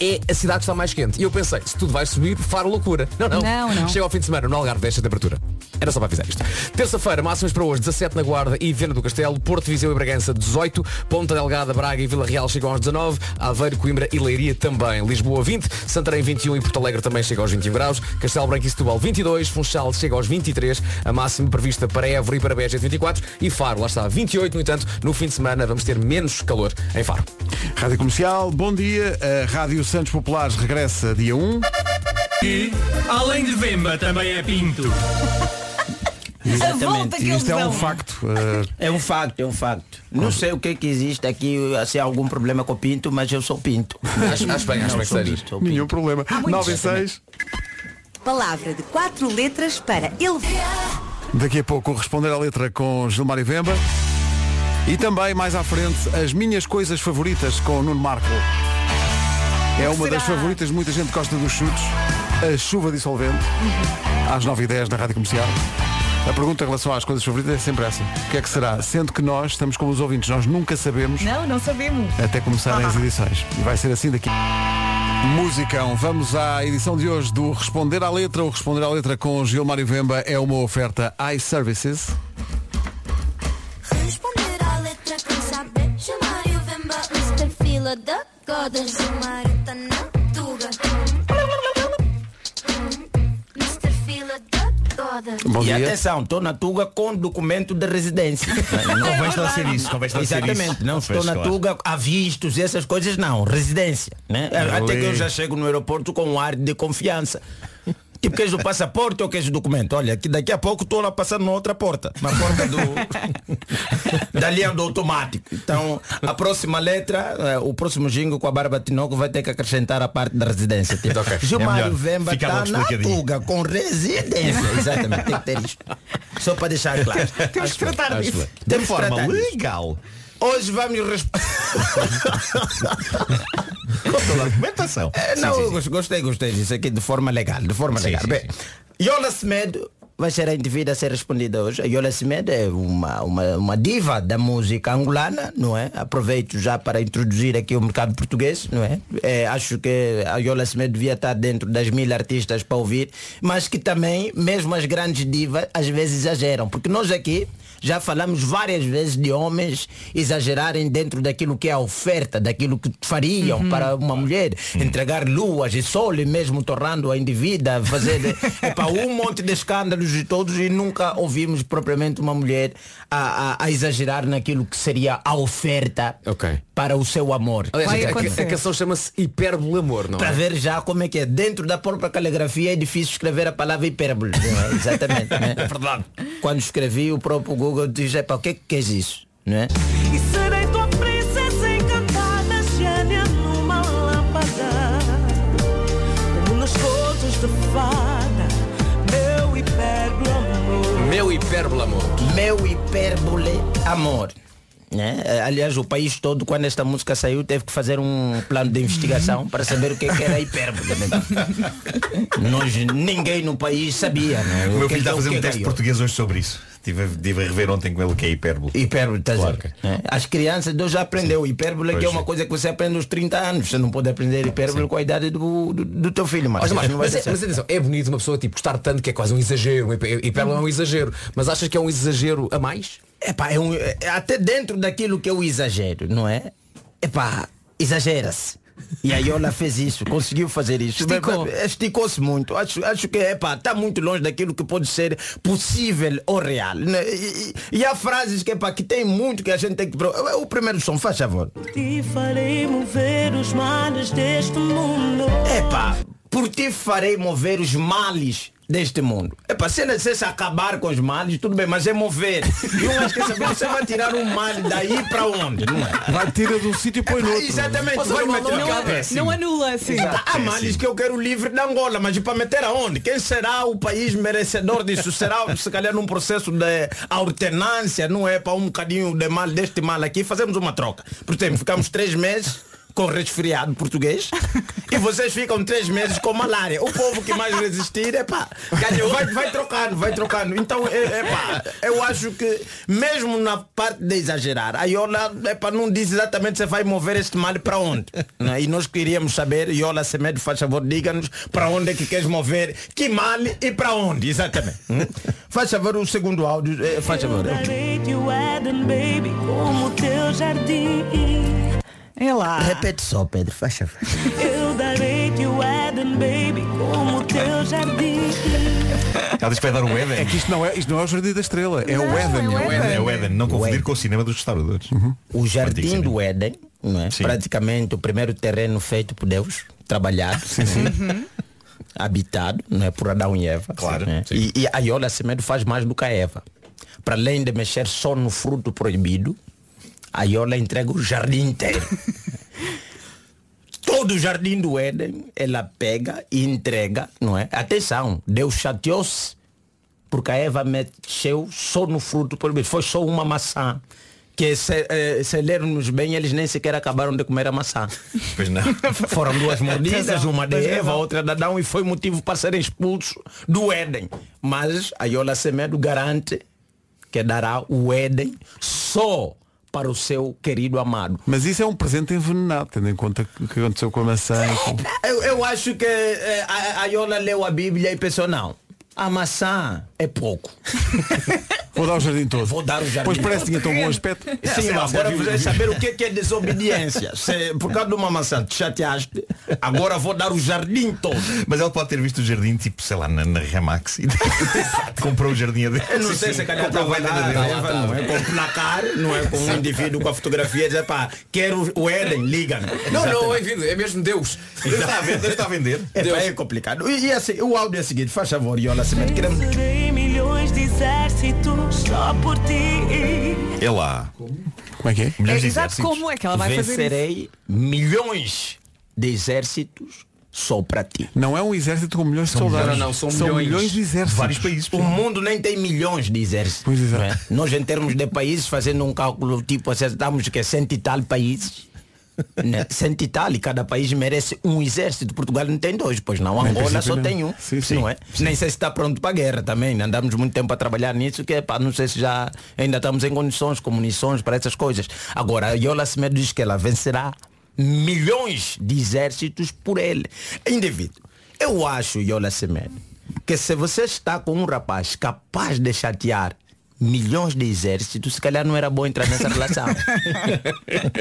é a cidade que está mais quente. E eu pensei, se tudo vai subir, Faro loucura. Não, não. Não, não. Chega ao fim de semana, no Algarve desta temperatura. Era só para avisar isto. Terça-feira, máximas para hoje, 17 na Guarda e Viana do Castelo, Porto, Viseu e Bragança, 18, Ponta Delgada, Braga e Vila Real chegam aos 19, Aveiro, Coimbra e Leiria também. Lisboa, 20, Santarém, 21 e Porto Alegre também chega aos 21 graus, Castelo Branco e Setúbal, 22, Funchal chega aos 23, a máxima prevista para Évora e para Beja, é de 24 e Faro, lá está, 28, no entanto, no fim de semana vamos ter menos calor em Faro. Rádio Comercial, bom dia. A Rádio Santos Populares regressa dia 1. E, além de Vemba, também é Pinto. Exatamente. Isto é um facto. eh, É um facto, é um facto. Não sei o que é que existe aqui, se há algum problema com o Pinto, mas eu sou Pinto. Acho- acho bem, acho bem que nenhum problema. muitos. 9 e 6. Palavra de quatro letras para ele. Daqui a pouco responder à letra com Gilmar e Vemba. E também mais à frente as minhas coisas favoritas com o Nuno Marco. É uma das favoritas, muita gente gosta dos chutes. A chuva dissolvente. Às 9h10 na Rádio Comercial. A pergunta em relação às coisas favoritas é sempre essa. O que é que será? Sendo que nós estamos como os ouvintes, nós nunca sabemos Não, não sabemos. até começarem as edições. E vai ser assim daqui. Musicão, vamos à edição de hoje do Responder à Letra. O Responder à Letra com Gilmário Vemba é uma oferta iServices. Responder à letra quem sabe Chamar o Vemba Mr. Fila da Tá na Tuga Mr. Fila da Goda Bom e dia. atenção, estou na Tuga com documento de residência. Convém esclarecer isso, convém esclarecer Exatamente, isso. não estou na. Tuga a vistos e essas coisas não, residência. Né? Até que eu já chego no aeroporto com um ar de confiança. Tipo, queres o passaporte ou queres o documento? Olha, que daqui a pouco estou lá passando na outra porta. Na porta do. da linha do automático. Então, a próxima letra, eh, o próximo jingo com a Barba Tinoco vai ter que acrescentar a parte da residência. Tipo, Ok, é Gilmário melhor. Vemba está na. Tuga com residência. Exatamente, tem que ter isto. Só para deixar claro. Temos que tratar disso. Temos que forma tratar disso. legal. Hoje vamos responder. Com toda a documentação. É, não, eu gos- gostei, gostei disso aqui de forma legal, de forma Sim, legal. sim, Bem, Yola vai ser a indivídua a ser respondida hoje. A Yola é uma, uma, uma diva da música angolana, não é? Aproveito já para introduzir aqui o mercado português, não é? É, acho que a Yola Smed devia estar dentro das mil artistas para ouvir, mas que também, mesmo as grandes divas, às vezes exageram, porque nós aqui já falamos várias vezes de homens exagerarem dentro daquilo que é a oferta, daquilo que fariam para uma mulher, entregar luas e sol e mesmo torrando a indivídua, fazer para um monte de escândalos e todos e nunca ouvimos propriamente uma mulher a, a- a exagerar naquilo que seria a oferta para o seu amor. Aliás, a, canção chama-se Hipérbole Amor, não Para é? ver já como é que é. Dentro da própria caligrafia é difícil escrever a palavra hipérbole. é? Exatamente. né? É verdade. Quando escrevi o próprio Google diz, "Epá, o que é que queres isso? Não é? E serei tua princesa encantada, gênia numa lâmpada. Como nos contos de fada, meu hipérbole amor. Meu Hipérbole Amor. Meu hipérbole amor. Né? Eh, Aliás, o país todo, quando esta música saiu, teve que fazer um plano de investigação para saber o que, é que era hipérbole. Nós, ninguém no país sabia. Né? O meu que filho está a fazer o um é teste é? português hoje sobre isso. Estive a, estive a rever ontem com ele o que é hipérbole. Hipérbole, estás a Claro. ver? né? As crianças então já aprendeu hipérbole, que é uma é. coisa que você aprende aos 30 anos. Você não pode aprender hipérbole com a idade do, do, do teu filho, mas, Mas, mas, mas, é- atenção, é bonito uma pessoa tipo gostar tanto que é quase um exagero. Hipé- Hipérbole é um exagero. Mas achas que é um exagero a mais? Epá, é um, é- até dentro daquilo que é o exagero, não é? Epá, exagera-se. E a Yola fez isso, conseguiu fazer isso. Esticou. Esticou-se muito. Acho, acho que está muito longe daquilo que pode ser possível ou real. né? E, e- e há frases que, epá, que tem muito que a gente tem que. pro- O primeiro som, faz favor. Te farei mover os mares deste mundo. Epá, por ti farei mover os males deste mundo. Epá, se é necessário acabar com os males, tudo bem, mas é mover. E um acho que saber, você vai tirar um mal daí para onde, não é? Vai tirar de um sítio e põe no outro. Exatamente, vai não- meter não- a não- Não anula assim. Exato. Há males que eu quero livre da Angola, mas para meter aonde? Quem será o país merecedor disso? Será, se calhar, num processo de alternância, não é? Para um bocadinho de mal deste mal aqui, fazemos uma troca. Por exemplo, ficamos três meses com resfriado português e vocês ficam três meses com malária. O povo que mais resistir, é pá, vai, vai trocando, vai trocando. Então, é, epá, eu acho que mesmo na parte de exagerar, a Iola epá, não diz exatamente se vai mover este mal para onde. né? E nós queríamos saber, Iola Semedo, faz favor, diga-nos para onde é que queres mover, que mal e para onde, exatamente. Hum? Faz favor o segundo áudio, eh, faz favor. Darei-te o Éden, baby, como teu jardim. É lá. Repete só, Pedro, faz favor. Eu darei-te o Éden, baby, como teu jardim. Ela diz que vai dar o Éden. É que isto não é, isto não é o Jardim da Estrela, é o Éden. É o Éden, é o Éden. Não confundir com o cinema dos restauradores. O Jardim do Éden, não é? Sim. praticamente o primeiro terreno feito por Deus, trabalhado, Uhum. habitado, não é? por Adão e Eva. Claro, né? sim. E, e a Iola Semedo faz mais do que a Eva. Para além de mexer só no fruto proibido, a Iola entrega o jardim inteiro. Todo o jardim do Éden, ela pega e entrega, não é? Atenção, Deus chateou-se porque a Eva mexeu só no fruto proibido. Foi só uma maçã. Que se, eh, se lermos bem, eles nem sequer acabaram de comer a maçã. Pois não. Foram duas mordidas, uma de Eva, outra de Adão, e foi motivo para serem expulsos do Éden. Mas a Iola Semedo garante que dará o Éden só para o seu querido amado. Mas isso é um presente envenenado, tendo em conta o que aconteceu com a maçã. com- Eu, eu acho que eh, a, a Iola leu a Bíblia e pensou, não, a maçã é pouco. Vou dar o jardim todo. Vou dar o jardim. Pois parece que tinha tão bom aspecto. Sim, agora vou saber o que que é desobediência. Se, por causa de uma maçã te chateaste, agora vou dar o jardim todo. Mas ele pode ter visto o jardim, tipo, sei lá, na, na Remax e comprou o jardim a dele. Eu não sei se calhar comprou a não é? Com o placar, não é? Com um indivíduo com a fotografia e dizer, pá, quero o Éden, liga-me. Não, não, é vida, é mesmo Deus. Deus está a vender, Deus está a vender. É, pá, é complicado. E, e assim, o áudio é o seguinte, faz favor, Iola Cimento, queremos... Milhões exércitos só por ti. É lá. Como é que é? Milhões de exato exércitos. como é que ela vai fazer isso. Vencerei milhões de exércitos só para ti. Não é um exército com milhões de soldados. milhões. Não, não, são milhões. de exércitos. Vários países. O mundo nem tem milhões de exércitos. Pois exato. não é? Nós em termos de países, fazendo um cálculo tipo, acertamos que é cento e tal países. Né? Cento e tal, e cada país merece um exército. Portugal não tem dois, pois não. Angola só não. tem um. Sim, sim. Não é? Nem sei se está pronto para a guerra também. né? Andamos muito tempo a trabalhar nisso, que pá, não sei se já ainda estamos em condições, com munições para essas coisas. Agora, a Iola Semedo diz que ela vencerá milhões de exércitos por ele. Indivíduo. Eu acho, Iola Semedo, que se você está com um rapaz capaz de chatear milhões de exércitos, se calhar não era bom entrar nessa relação.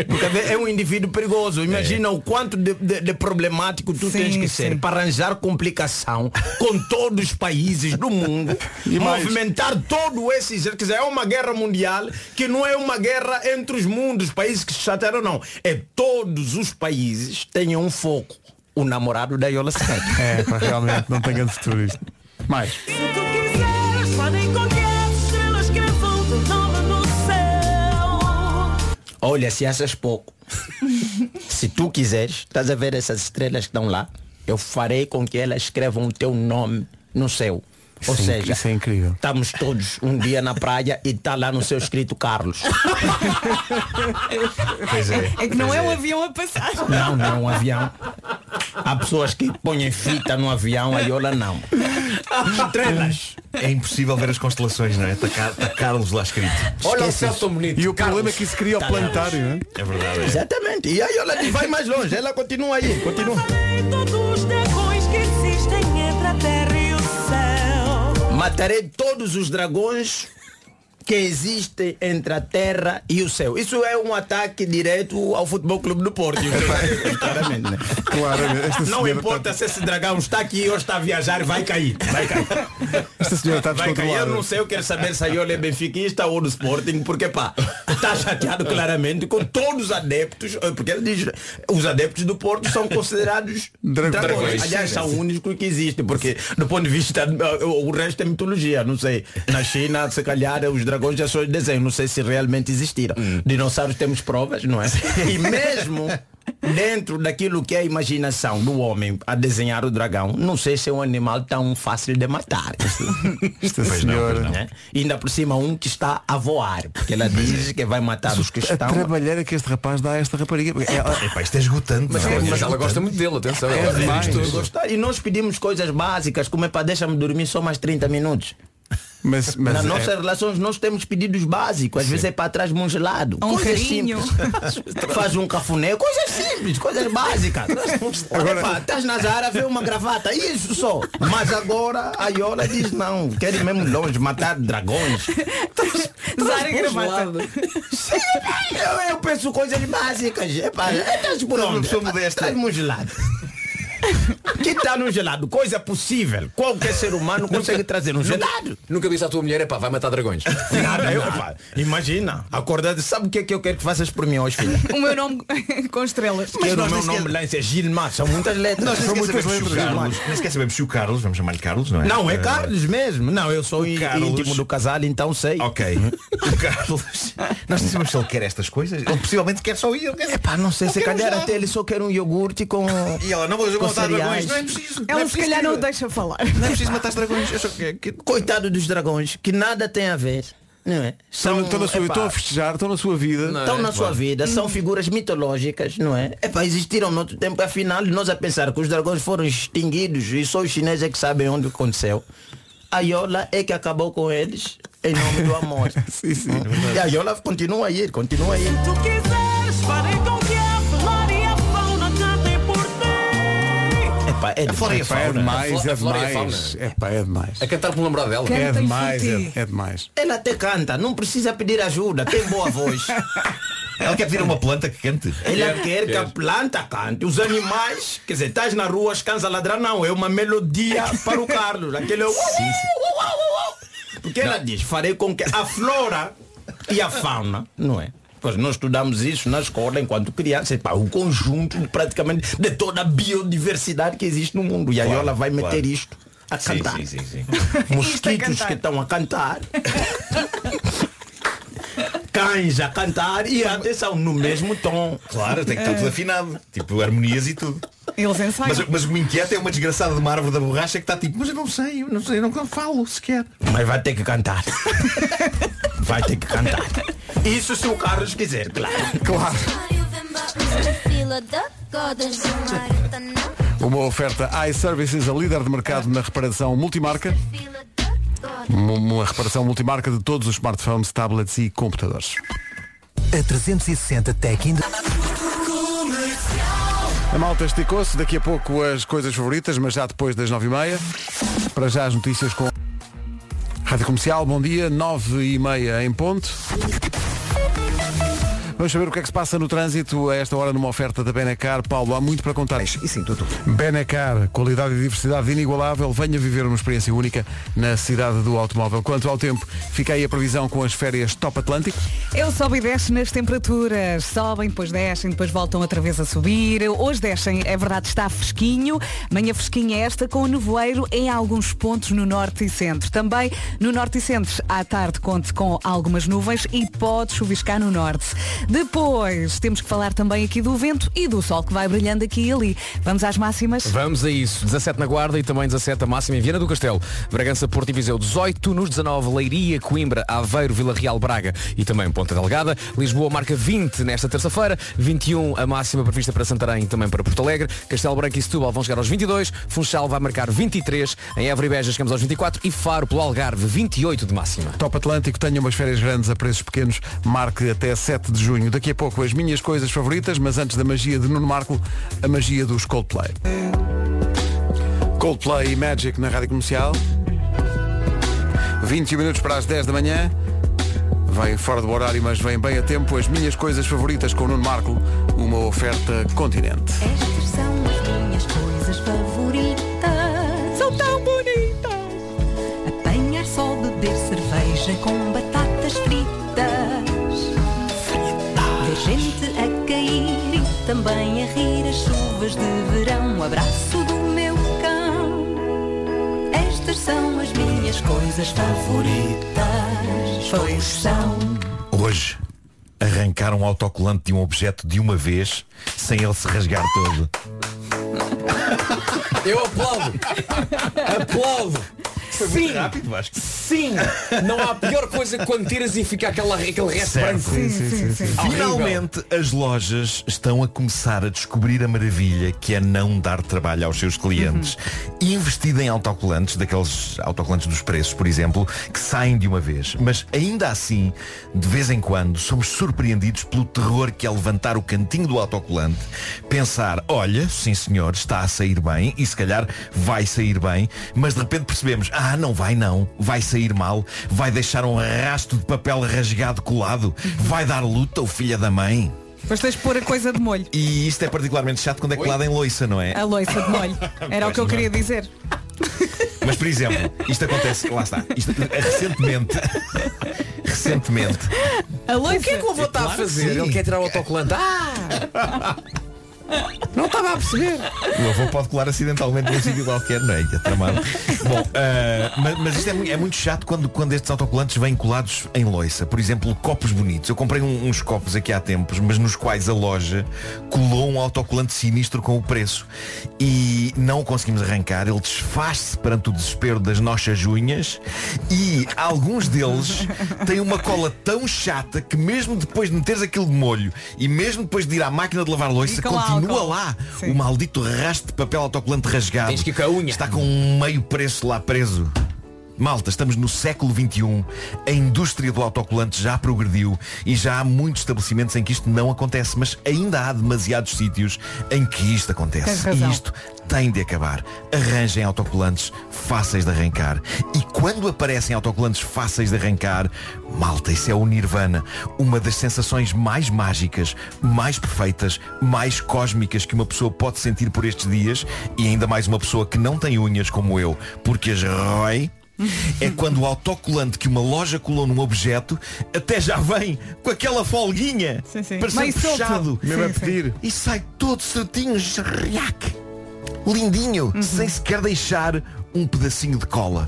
Porque é um indivíduo perigoso. Imagina o quanto de, de- de problemático tu Sim, tens que ser sim. para arranjar complicação com todos os países do mundo e mais? movimentar todo esse exército. Quer dizer, é uma guerra mundial que não é uma guerra entre os mundos, os países que se chatearam, não. É todos os países têm um foco. O namorado da Iola Semedo. É, realmente não tem grande futuro isto. Mais. Se tu quiseres, Olha, se achas pouco, se tu quiseres, estás a ver essas estrelas que estão lá, eu farei com que elas escrevam o teu nome no céu. Ou Isso é seja, isso é incrível. estamos todos um dia na praia e está lá no seu escrito Carlos. Pois é. É que não é um avião a passar. Não, não é um avião. Há pessoas que põem fita no avião, a Iola não. Estrelas. É impossível ver as constelações, não é? Está Car- está Carlos lá escrito. Olha o céu tão bonito. E o problema é que isso cria o Tá planetário, não é? É verdade. é. Exatamente. E a Iola vai mais longe, ela continua aí, continua. Matarei todos os dragões que existem entre a terra e o céu. Isso é um ataque direto ao Futebol Clube do Porto. Claramente, né? Claramente. Não importa está- se esse dragão está aqui ou está a viajar, vai cair. Vai cair. Esta senhora está Vai cair. Eu não sei, eu quero saber se a Iola é benfiquista ou do Sporting, porque pá, está chateado claramente com todos os adeptos, eh, porque ele diz, os adeptos do Porto são considerados Dra- dragões. dragões. Aliás, são o único que existe, porque do ponto de vista, eh, o resto é mitologia, não sei. Na China, se calhar, os dragões já são de desenho, não sei se realmente existiram. Dinossauros temos provas, não é? E mesmo dentro daquilo que é a imaginação do homem a desenhar o dragão, não sei se é um animal tão fácil de matar. Esta senhora. E ainda por cima um que está a voar, porque ela diz que vai matar os que A estão. trabalheira que este rapaz dá a esta rapariga. porque Ela, Epá, isto é esgotante. Mas, não é? mas ela gosta muito dele, atenção. É tudo. Gostar. E nós pedimos coisas básicas, como é para deixa-me dormir só mais 30 minutos. Mas, mas Nas é- nossas relações nós temos pedidos básicos, às vezes é para trás um gelado. Um coisas carinho. simples. Faz um cafuné, coisas simples, coisas básicas. Agora, estás na Zara, vê uma gravata, isso só. Mas agora a Iola diz não, querem mesmo longe matar dragões. Zara e gravata. Eu, eu penso coisas básicas. Epá, estás por onde? Estás num gelado. Que está num gelado? Coisa possível. Qualquer ser humano consegue trazer um gelado. Nunca disse à tua mulher, pá, vai matar dragões. Nada, eu, pá, imagina, acordar, sabe o que é que eu quero que faças por mim hoje, filha? O meu nome com estrelas. Quero o nós meu nome lá é Gilmar, são muitas letras. Nós sabemos se o letras. Carlos, o vamos chamar-lhe Carlos, não é? Não, é Eh, Carlos mesmo. Não, eu sou Carlos- íntimo do casal, então sei. Ok. O Carlos. Nós não sabemos se ele quer estas coisas. Ele possivelmente quer só ir. Quer... Epá, não sei, se calhar já. até ele só quer um iogurte com. E ela, não vou dragões. cereais. Não é preciso. Ela é se preciso calhar que- não o deixa falar. Não é preciso matar os dragões. Coitado dos dragões, que nada tem a ver. Não é? estão, estão na sua, epá, estão a festejar, estão na sua vida. Não. estão É, na sua vida, são figuras mitológicas, não é? É para existiram no outro tempo, afinal, nós a pensar que os dragões foram extinguidos e só os chineses é que sabem onde aconteceu. A Iola é que acabou com eles em nome do amor. Sim, sim. e a Iola continua a ir, continua a ir. Tu quiseres, farei Epá, é A flora e a Epá, é fauna. demais, é demais. Epá, é demais. A cantar pelo namorado dela. É demais, por é, é demais. Ela até canta, não precisa pedir ajuda, tem boa voz. Ela quer pedir uma planta que cante. Ela quer que a planta cante. Os animais, quer dizer, estás na rua, as cães a ladrar, não, é uma melodia para o Carlos. Aquele é o... Porque ela diz, farei com que a flora e a fauna, não é? Pois nós estudamos isso na escola enquanto criança, epá, o conjunto de, praticamente de toda a biodiversidade que existe no mundo. E aí Claro, ela vai meter claro. isto a cantar. sim, sim, sim. Mosquitos cantar. que estão a cantar. Cães a cantar e atenção, no mesmo tom. Claro, tem que estar tudo afinado. Tipo, harmonias e tudo. Eles ensaiam. Mas, mas o que me inquieta é uma desgraçada de uma árvore da borracha que está tipo, mas eu não sei, eu não sei, eu não falo sequer. Mas vai ter que cantar. Vai ter que cantar. Isso se o Carlos quiser, claro. Claro. Uma oferta iServices, a líder de mercado na reparação multimarca. Uma, reparação multimarca de todos os smartphones, tablets e computadores. A 360 Tech Indo. A malta esticou-se, daqui a pouco as coisas favoritas, mas já depois das nove e meia. Para já as notícias com Rádio Comercial, bom dia, nove e meia em ponto. Vamos saber o que é que se passa no trânsito a esta hora numa oferta da Benecar. Paulo, há muito para contar. E sim, tudo. Benecar, qualidade e diversidade inigualável. Venha viver uma experiência única na cidade do automóvel. Quanto ao tempo, fica aí a previsão com as férias Top Atlântico. Eu sobe e desce nas temperaturas. Sobem, depois descem, depois voltam outra vez a subir. Hoje descem, é verdade, está fresquinho. Manhã fresquinha esta com nevoeiro em alguns pontos no norte e centro. Também no norte e centro, à tarde, conte com algumas nuvens e pode chuviscar no norte. Depois, temos que falar também aqui do vento e do sol que vai brilhando aqui e ali. Vamos às máximas? Vamos a isso. 17 na Guarda e também 17 a máxima em Viana do Castelo. Bragança, Porto e Viseu 18, nos 19 Leiria, Coimbra, Aveiro, Vila Real, Braga e também Ponta Delgada. Lisboa marca 20 nesta terça-feira, 21 a máxima prevista para Santarém e também para Porto Alegre. Castelo Branco e Setúbal vão chegar aos 22, Funchal vai marcar 23, em Évora e Beja chegamos aos 24 e Faro pelo Algarve 28 de máxima. Top Atlântico, tenha umas férias grandes a preços pequenos, marque até 7 de junho. Daqui a pouco as minhas coisas favoritas, mas antes da magia de Nuno Marco, a magia dos Coldplay. Coldplay e Magic na Rádio Comercial. 21 minutos para as 10 da manhã. Vem fora do horário, mas vem bem a tempo. As minhas coisas favoritas com o Nuno Marco, uma oferta continente. Estas são as minhas coisas favoritas. São tão bonitas. Apanhar só beber cerveja com também a rir as chuvas de verão. O abraço do meu cão. Estas são as minhas coisas favoritas. Pois são. Hoje arrancar um autocolante de um objeto de uma vez sem ele se rasgar todo. Eu aplaudo. aplaudo. Sim. rápido, Vasco. Sim. Não há pior coisa que quando tiras e fica aquela, aquele resto branco. Horrível. Finalmente as lojas estão a começar a descobrir a maravilha que é não dar trabalho aos seus clientes. E investir em autocolantes, daqueles autocolantes dos preços, por exemplo, que saem de uma vez. Mas ainda assim, de vez em quando, somos surpreendidos pelo terror que é levantar o cantinho do autocolante, pensar, olha, sim senhor, está a sair bem, e se calhar vai sair bem, mas de repente percebemos, ah, não vai não, vai sair mal, vai deixar um rasto de papel rasgado colado, vai dar luta o filho da mãe. Depois tens de pôr a coisa de molho. E isto é particularmente chato quando é colado em loiça, não é? A loiça de molho. Era o que eu queria dizer. Mas, por exemplo, isto acontece, lá está, isto, recentemente, recentemente, A loiça. O que é que o avô está a fazer? Ele quer tirar o autocolante. Ah! Não estava a perceber. o avô pode colar acidentalmente num sítio qualquer, não é? É tramado. Bom, ah, mas, mas isto é, é muito chato quando, quando estes autocolantes vêm colados em loiça. Por exemplo, copos bonitos. Eu comprei um- uns copos aqui há tempos, mas nos quais a loja colou um autocolante sinistro com o preço. E não o conseguimos arrancar. Ele desfaz-se perante o desespero das nossas unhas e alguns deles têm uma cola tão chata que mesmo depois de meteres aquilo de molho e mesmo depois de ir à máquina de lavar louça, E com continua lá Sim. o maldito rastro de papel autocolante rasgado. Tens que ir com a unha. Está com um meio preço lá preso. Malta, estamos no século XXI. A indústria do autocolante já progrediu e já há muitos estabelecimentos em que isto não acontece, mas ainda há demasiados sítios em que isto acontece. E isto tem de acabar. Arranjem autocolantes fáceis de arrancar. E quando aparecem autocolantes fáceis de arrancar, malta, isso é o Nirvana. Uma das sensações mais mágicas, mais perfeitas, mais cósmicas que uma pessoa pode sentir por estes dias e ainda mais uma pessoa que não tem unhas como eu, porque as rói. É quando o autocolante que uma loja colou num objeto até já vem com aquela folguinha Sim, sim. para ser Meio solto. puxado Mesmo a pedir. e sai todo certinho, jarriac. Lindinho, sem sequer deixar um pedacinho de cola.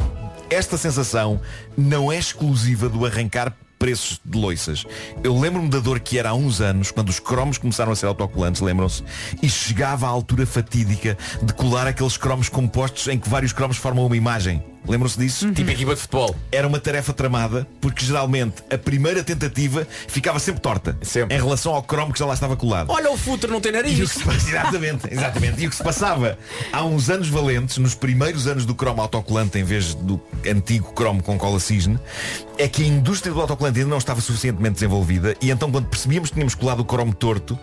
Esta sensação não é exclusiva do arrancar preços de loiças. Eu lembro-me da dor que era há uns anos, quando os cromos começaram a ser autocolantes, lembram-se? E chegava à altura fatídica de colar aqueles cromos compostos em que vários cromos formam uma imagem. Lembram-se disso? Tipo equipa de futebol. Era uma tarefa tramada, porque geralmente a primeira tentativa ficava sempre torta. Sempre. Em relação ao cromo que já lá estava colado. Olha o futuro não tem nariz. se exatamente, exatamente. E o que se passava há uns anos valentes, nos primeiros anos do cromo autocolante, em vez do antigo cromo com cola cisne, é que a indústria do autocolante ainda não estava suficientemente desenvolvida e então quando percebíamos que tínhamos colado o cromo torto,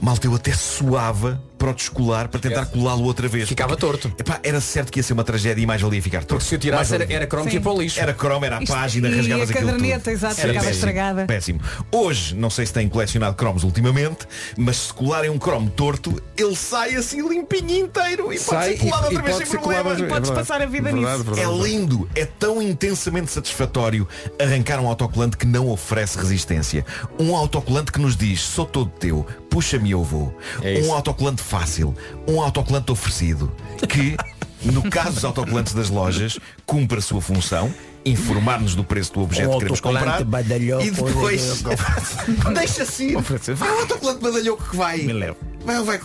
malta, eu até suava para o descolar para tentar colá-lo outra vez. Ficava torto. Epá, era certo que ia ser uma tragédia e mais valia ficar torto. Porque se eu tirasse era, era cromo que Sim. ia para o lixo. Era cromo, era a Isto- página, e rasgavas a aquilo caderneta, tudo. exato, ficava péssimo, estragada. Péssimo. Hoje, não sei se têm colecionado cromos ultimamente, mas se colarem um cromo torto, ele sai assim limpinho inteiro e Sai pode ser colado e- outra e vez pode sem problema. outra- Podes É verdade. passar a vida Verdade, nisso. verdade. É lindo, é tão intensamente satisfatório arrancar um autocolante que não oferece resistência. Um autocolante que nos diz, sou todo teu, puxa-me eu vou. É um autocolante fácil, um autocolante oferecido, que, no caso dos autocolantes das lojas, cumpre a sua função, informar-nos do preço do objeto Um que queremos comprar autocolante badalhoco, e depois olha, deixa-se ir. Vai o autocolante badalhoco que vai. Me leva. Vai, vai.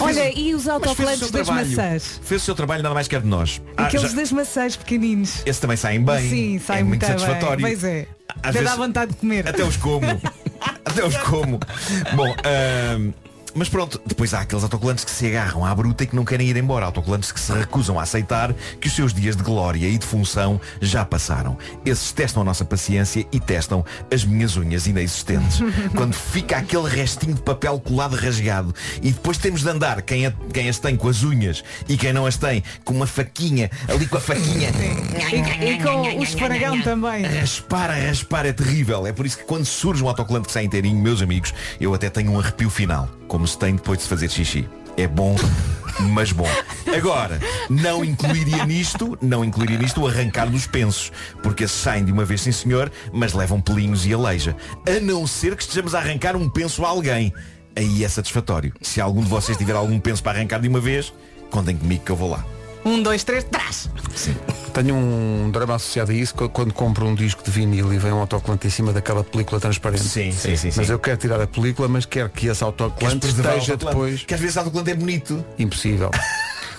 Olha, e os autocolantes das trabalho. maçãs? Fez o seu trabalho nada mais quer de nós. Ah, Aqueles já- das maçãs pequeninos. Esse também saem bem. Sim, sai é muito muito bem. satisfatório. Pois é. Às Até vezes- dá vontade de comer. Até os como. Até os como. Bom, ahm, mas pronto, depois há aqueles autocolantes que se agarram à bruta e que não querem ir embora. Autocolantes que se recusam a aceitar que os seus dias de glória e de função já passaram. Esses testam a nossa paciência e testam as minhas unhas ainda existentes. Quando fica aquele restinho de papel colado rasgado e depois temos de andar quem, a- quem as tem com as unhas e quem não as tem com uma faquinha, ali com a faquinha. E, e com o esfaragão também. Raspar, raspar é terrível. É por isso que quando surge um autocolante que sai inteirinho, meus amigos, eu até tenho um arrepio final, como se tem depois de se fazer xixi. É bom, mas bom. Agora, não incluiria nisto, não incluiria nisto o arrancar dos pensos, porque saem de uma vez sim senhor, mas levam pelinhos e aleija. A não ser que estejamos a arrancar um penso a alguém. Aí é satisfatório. Se algum de vocês tiver algum penso para arrancar de uma vez, contem comigo que eu vou lá. Um, dois, três, trás. Tenho um drama associado a isso qu- quando compro um disco de vinil e vem um autocolante em cima daquela película transparente. Sim, sim, sim, Mas sim. eu quero tirar a película, mas quero que esse autocolante esteja autocolante? depois. Que às vezes o autocolante é bonito. Impossível.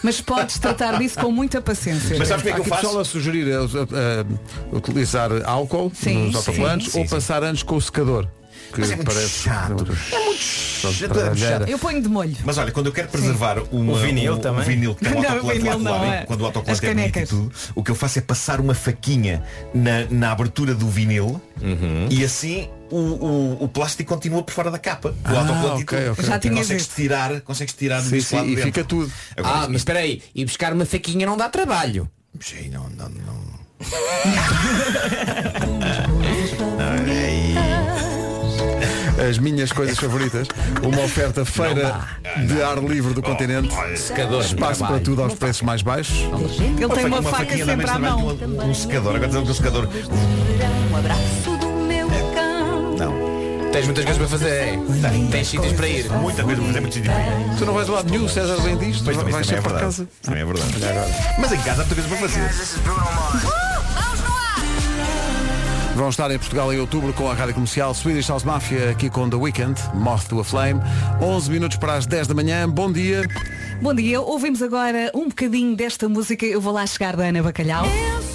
Mas podes tratar disso com muita paciência. Mas sabes o que é que eu faço? pessoal a sugerir a, a- a utilizar álcool Sim. nos autocolantes Sim, ou sim, passar antes com o secador. Que Mas é muito parece chato. É muito chato. é muito chato. Eu ponho de molho. Mas olha, quando eu quero preservar uma, O vinil um- também? um vinil que tem um Não, autocolante o vinil lá não, colado, é. quando o autocolante é bonito e tudo, o que eu faço é passar uma faquinha na, na abertura do vinil Uhum. e assim o, o, o plástico continua por fora da capa. O Ah, autocolante ok, e tudo. ok. Já tinhas consegues visto. tirar, consegues tirar Sim, sim, lado e dentro. fica tudo. Agora, Ah, mas espera aí, e buscar uma faquinha não dá trabalho. Sim, não, não, não. Não, é aí. As minhas coisas favoritas. Uma oferta feira de ar livre do continente. Secador. Espaço para tudo aos preços mais baixos. Ele tem uma, faca sempre à mão. um, um secador. Agora dizendo que o secador. Um abraço do meu cão. Não. Tens muitas coisas para fazer. é? Tens sítios para ir. Muita coisa para fazer muito sítio. Tu não vais a lado nenhum, César bem disto. Pois também, vais também é sempre para verdade. casa. Também é verdade. Mas em casa há muita coisa para fazer. Vão estar em Portugal em outubro com a rádio comercial Swedish House Mafia aqui com The Weekend, Moth to a Flame. 11 minutos para as 10 da manhã. Bom dia. Bom dia, ouvimos agora um bocadinho desta música. Eu vou lá chegar da Ana Bacalhau. Eu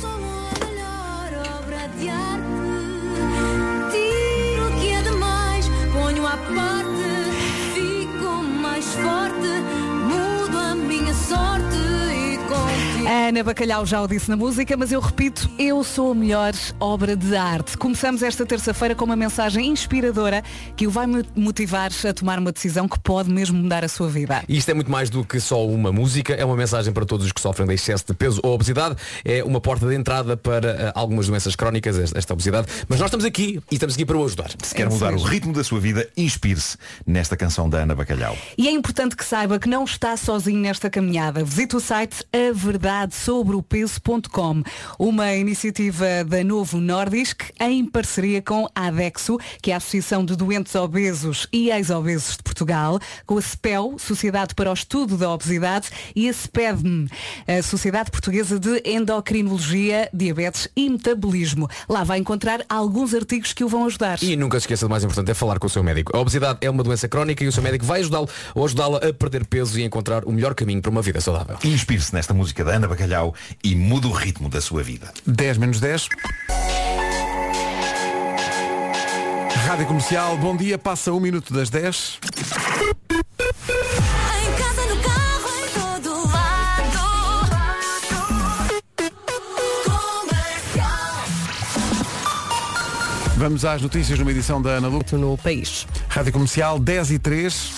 A Ana Bacalhau já o disse na música, mas eu repito, eu sou a melhor obra de arte. Começamos esta terça-feira com uma mensagem inspiradora que o vai mo- motivar a tomar uma decisão que pode mesmo mudar a sua vida. E isto é muito mais do que só uma música, é uma mensagem para todos os que sofrem de excesso de peso ou obesidade, é uma porta de entrada para eh, algumas doenças crónicas, esta- obesidade. Mas nós estamos aqui e estamos aqui para o ajudar. Se quer mudar o ritmo da sua vida, inspire-se nesta canção da Ana Bacalhau. E é importante que saiba que não está sozinho nesta caminhada. Visite o site averdadesobreopeso.com, uma iniciativa da Novo Nordisk em parceria com a ADEXO, que é a Associação de Doentes Obesos e Ex-Obesos de Portugal, com a SPEL, Sociedade para o Estudo da Obesidade, e a SPEDM, a Sociedade Portuguesa de Endocrinologia, Diabetes e Metabolismo. Lá vai encontrar alguns artigos que o vão ajudar. E nunca se esqueça do mais importante, é falar com o seu médico. A obesidade é uma doença crónica e o seu médico vai ajudá-lo ou ajudá-la a perder peso e a encontrar o melhor caminho para uma vida saudável. Inspire-se nesta música da Ana Bacalhau e mude o ritmo da sua vida. 10 menos 10. Rádio Comercial, bom dia, passa um minuto das 10. Em casa, no carro, em todo lado. Comercial. Vamos às notícias numa edição da Ana Lu. No país. Rádio Comercial 10 e 3.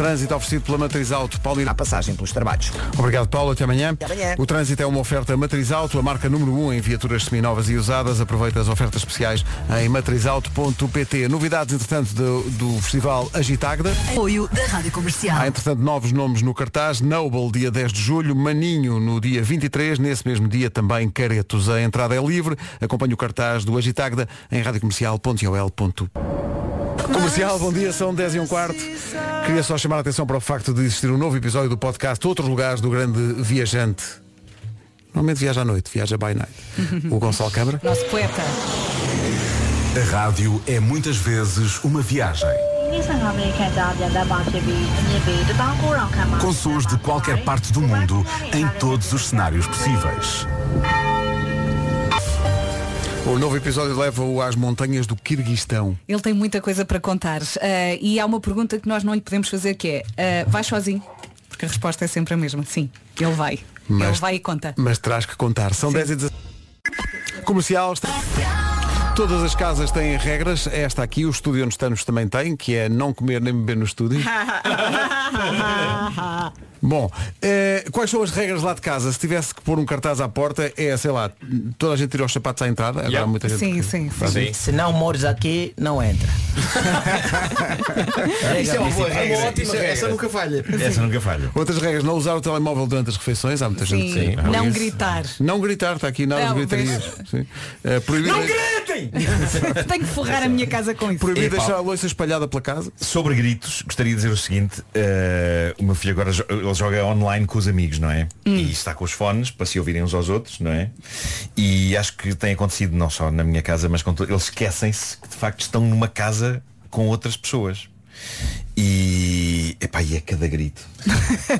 Trânsito oferecido pela Matriz Auto. Paulo A passagem pelos trabalhos. Obrigado, Paulo. Até amanhã. Até amanhã. O trânsito é uma oferta Matriz Auto, a marca número 1 em viaturas seminovas e usadas. Aproveita as ofertas especiais em matrizauto.pt. Novidades, entretanto, do, do Festival Agitagda. Apoio da Rádio Comercial. Há, entretanto, novos nomes no cartaz. Noble, dia 10 de julho. Maninho, no dia 23. Nesse mesmo dia, também Caretos. A entrada é livre. Acompanhe o cartaz do Agitagda em radiocomercial.ol.pt. Comercial, bom dia, são 10 e um quarto. Queria só chamar a atenção para o facto de existir um novo episódio do podcast Outros Lugares do Grande Viajante. Normalmente viaja à noite, viaja by night. O Gonçalo Câmara. Nosso poeta. A rádio é muitas vezes uma viagem. Com sons de qualquer parte do mundo, em todos os cenários possíveis. O novo episódio leva-o às montanhas do Quirguistão. Ele tem muita coisa para contar. Ah, e há uma pergunta que nós não lhe podemos fazer que é, ah, vai sozinho? Porque a resposta é sempre a mesma. Sim, ele vai. Mas- Ele vai e conta. Mas terás que contar. São 10 e 17. Comercial. está- Todas as casas têm regras. Esta aqui, o estúdio onde estamos também tem, que é não comer nem beber no estúdio. Bom, eh, quais são as regras lá de casa? Se tivesse que pôr um cartaz à porta, é, sei lá, toda a gente tira os sapatos à entrada. Agora há muita gente Sim, que sim, faz sim. isso. Se não mores aqui, não entra. Isso é uma boa principal. regra. Isso é- Essa nunca falha. Essa nunca falha. Outras regras, não usar o telemóvel durante as refeições. Há muita gente Sim, que faz não isso. gritar. Não gritar, está aqui nada Não, de gritarias. Sim. Eh, proibir, Não gritem! Tenho que forrar a minha casa com isso. Proibido Epá. deixar a louça espalhada pela casa. Sobre gritos, gostaria de dizer o seguinte, eh, o meu filho agora jo- ele joga online com os amigos, não é? E está com os fones para se ouvirem uns aos outros, não é? E acho que tem acontecido não só na minha casa, mas com to- eles esquecem-se que de facto estão numa casa com outras pessoas. E, epá, e é cada grito.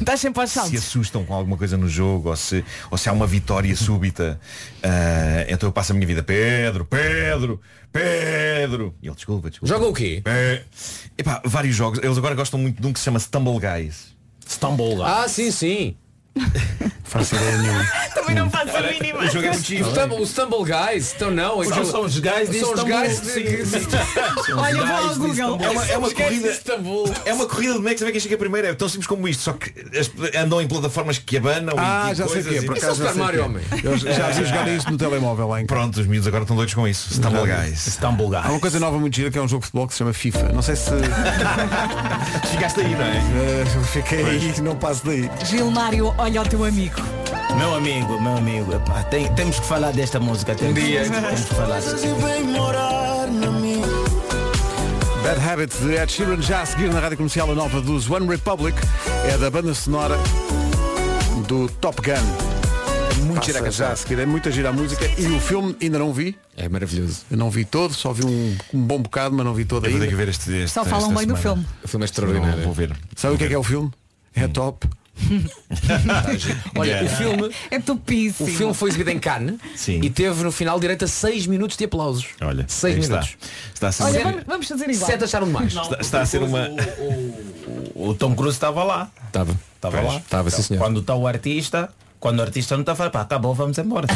Estás sempre aos Se saltos. assustam com alguma coisa no jogo ou se, ou se há uma vitória súbita. ah, então eu passo a minha vida, Pedro, Pedro, Pedro. E ele, desculpa, desculpa. Joga o quê? É, epá, vários jogos. Eles agora gostam muito de um que se chama Stumble Guys. Guys. Ah, sim, sim. Faço ideia nenhuma. Também não faço a mínima. O jogo é muito giro. Stumble, o Stumble Guys, então não. São- aquilo- são os guys de São os guys de-. Olha, vou ao Google. É uma, é uma Os corrida. Istambul. É uma corrida de como é que se vê quem chega primeiro. É tão simples como isto. Só que andam em plataformas que abanam Ah, e, já sei o coisas que é. Por é acaso já Mario, homem. Eu já vi jogar isso no telemóvel lá em casa. Pronto, os miúdos agora estão doidos com isso. Stumble Guys. Stumble Guys. Há uma coisa nova muito gira que é um jogo de futebol que se chama FIFA. Não sei se Chegaste aí, não é? eh, fiquei aí não passo daí. Gilmário, olha o teu amigo. Meu amigo, meu amigo, epá, tem- temos que falar desta música. Temos, dia. temos que falar. Bad Habit de Ed Sheeran já a seguir na rádio comercial a nova dos One Republic é da banda sonora do Top Gun. Muito gira Passa já já. a seguir, é muita gira a música e o filme ainda não vi. É maravilhoso. Eu não vi todo, só vi um, um bom bocado, mas não vi todo Eu vou ter ainda. que ver este, este Só falam bem do filme. O filme é Não, extraordinário. vou ver. Sabe o que é que é o filme? É top. Olha, o filme, É o filme foi exibido em Cannes Sim. e teve no final direito a 6 minutos de aplausos. Olha, 6 aí está. minutos. Está a ser Olha, uma- vamos, fazer igual. 7 acharam demais. está, está a ser uma. O Tom Cruise estava lá. Estava. Estava lá. estava, sim, senhor. Quando está o artista, quando o artista não está a falar, pá, acabou, vamos embora.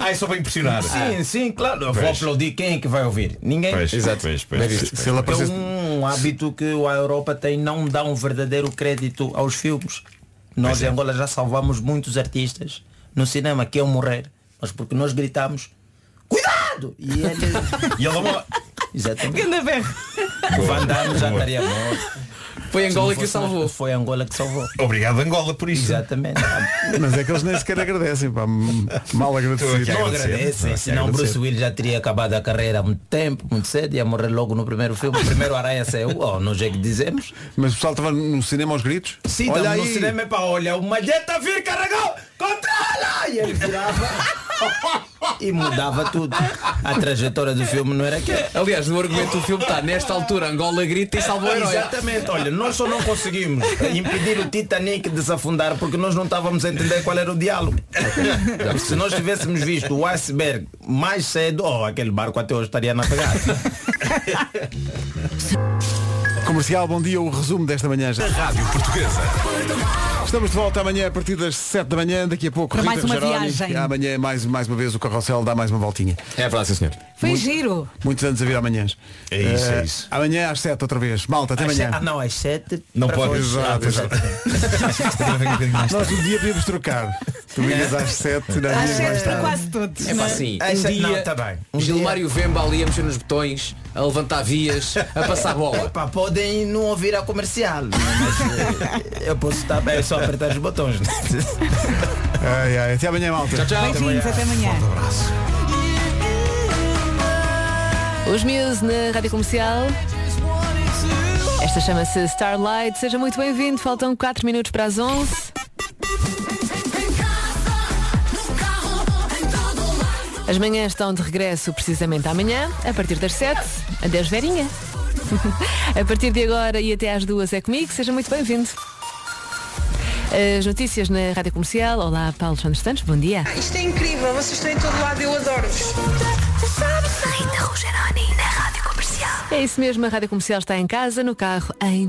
Ah, é só para impressionar. sim, sim, claro. Vou aplaudir quem é que vai ouvir? Ninguém. Pois, Exato. pois, pois, pois, pois. Se ele É aparecesse. Um hábito que a Europa tem, não dá um verdadeiro crédito aos filmes. Nós em Angola já salvamos muitos artistas no cinema que iam morrer, mas porque nós gritamos Cuidado! E ele. E ele Exatamente. Ganda berro. O Van Damme já estaria morto. Foi Angola que o salvou. Foi Angola que salvou. Obrigado, Angola, por isso. Exatamente. Mas é que eles nem sequer agradecem, pá, mal agradecido. Não agradecem, Não, senão. Bruce Willis já teria acabado a carreira há muito tempo, muito cedo, ia morrer logo no primeiro filme. O primeiro Aranha saiu, oh, nós é que dizemos. Mas o pessoal estava no cinema aos gritos? Sim, Olha no cinema é para olha, o malheta vir carregou, controla! E ele virava e mudava tudo. A trajetória do filme não era aquela. Aliás, no argumento do filme está, nesta altura Angola grita e salva o herói. Exatamente, olha, nós só não conseguimos impedir o Titanic de se afundar porque nós não estávamos a entender qual era o diálogo. Se nós tivéssemos visto o iceberg mais cedo, oh, aquele barco até hoje estaria na pegada. Comercial, bom dia, o resumo desta manhã já. Rádio Portuguesa. Estamos de volta amanhã a partir das 7 da manhã, daqui a pouco Para Rita mais uma Rogeroni. viagem. Amanhã mais, mais uma vez o carrossel dá mais uma voltinha. É verdade, sim, senhor. Foi giro. Muitos anos a vir amanhãs. É isso, Eh, é isso. Amanhã às 7 outra vez. Malta, até Às amanhã. se- Ah, não, às sete. Não para pode. Exato, exato. Nós um dia podíamos trocar. Tu vinhas às 7 na Às mais sete para tarde. quase todos. É pá, assim, um é- dia, não, tá bem. Um Gilmário Vemba ali a mexer nos botões, a levantar vias, a passar a bola. Epá, podem não ouvir a comercial, mas eh, eu posso estar bem, é só apertar os botões. né? Ai, ai, até amanhã, malta. Tchau, tchau. Beijinhos, até amanhã. Os Muse na Rádio Comercial. Esta chama-se Starlight. Seja muito bem-vindo. Faltam 4 minutos para as 11. As manhãs estão de regresso precisamente amanhã, a partir das 7. Adeus, Verinha. a partir de agora e até às duas é comigo. Seja muito bem-vindo. As notícias na Rádio Comercial. Olá, Paulo Santos Santos. Bom dia. Isto é incrível, vocês estão em todo lado, eu adoro-vos. Rita Rogeroni na Rádio Comercial. É isso mesmo, a Rádio Comercial está em casa, no carro, em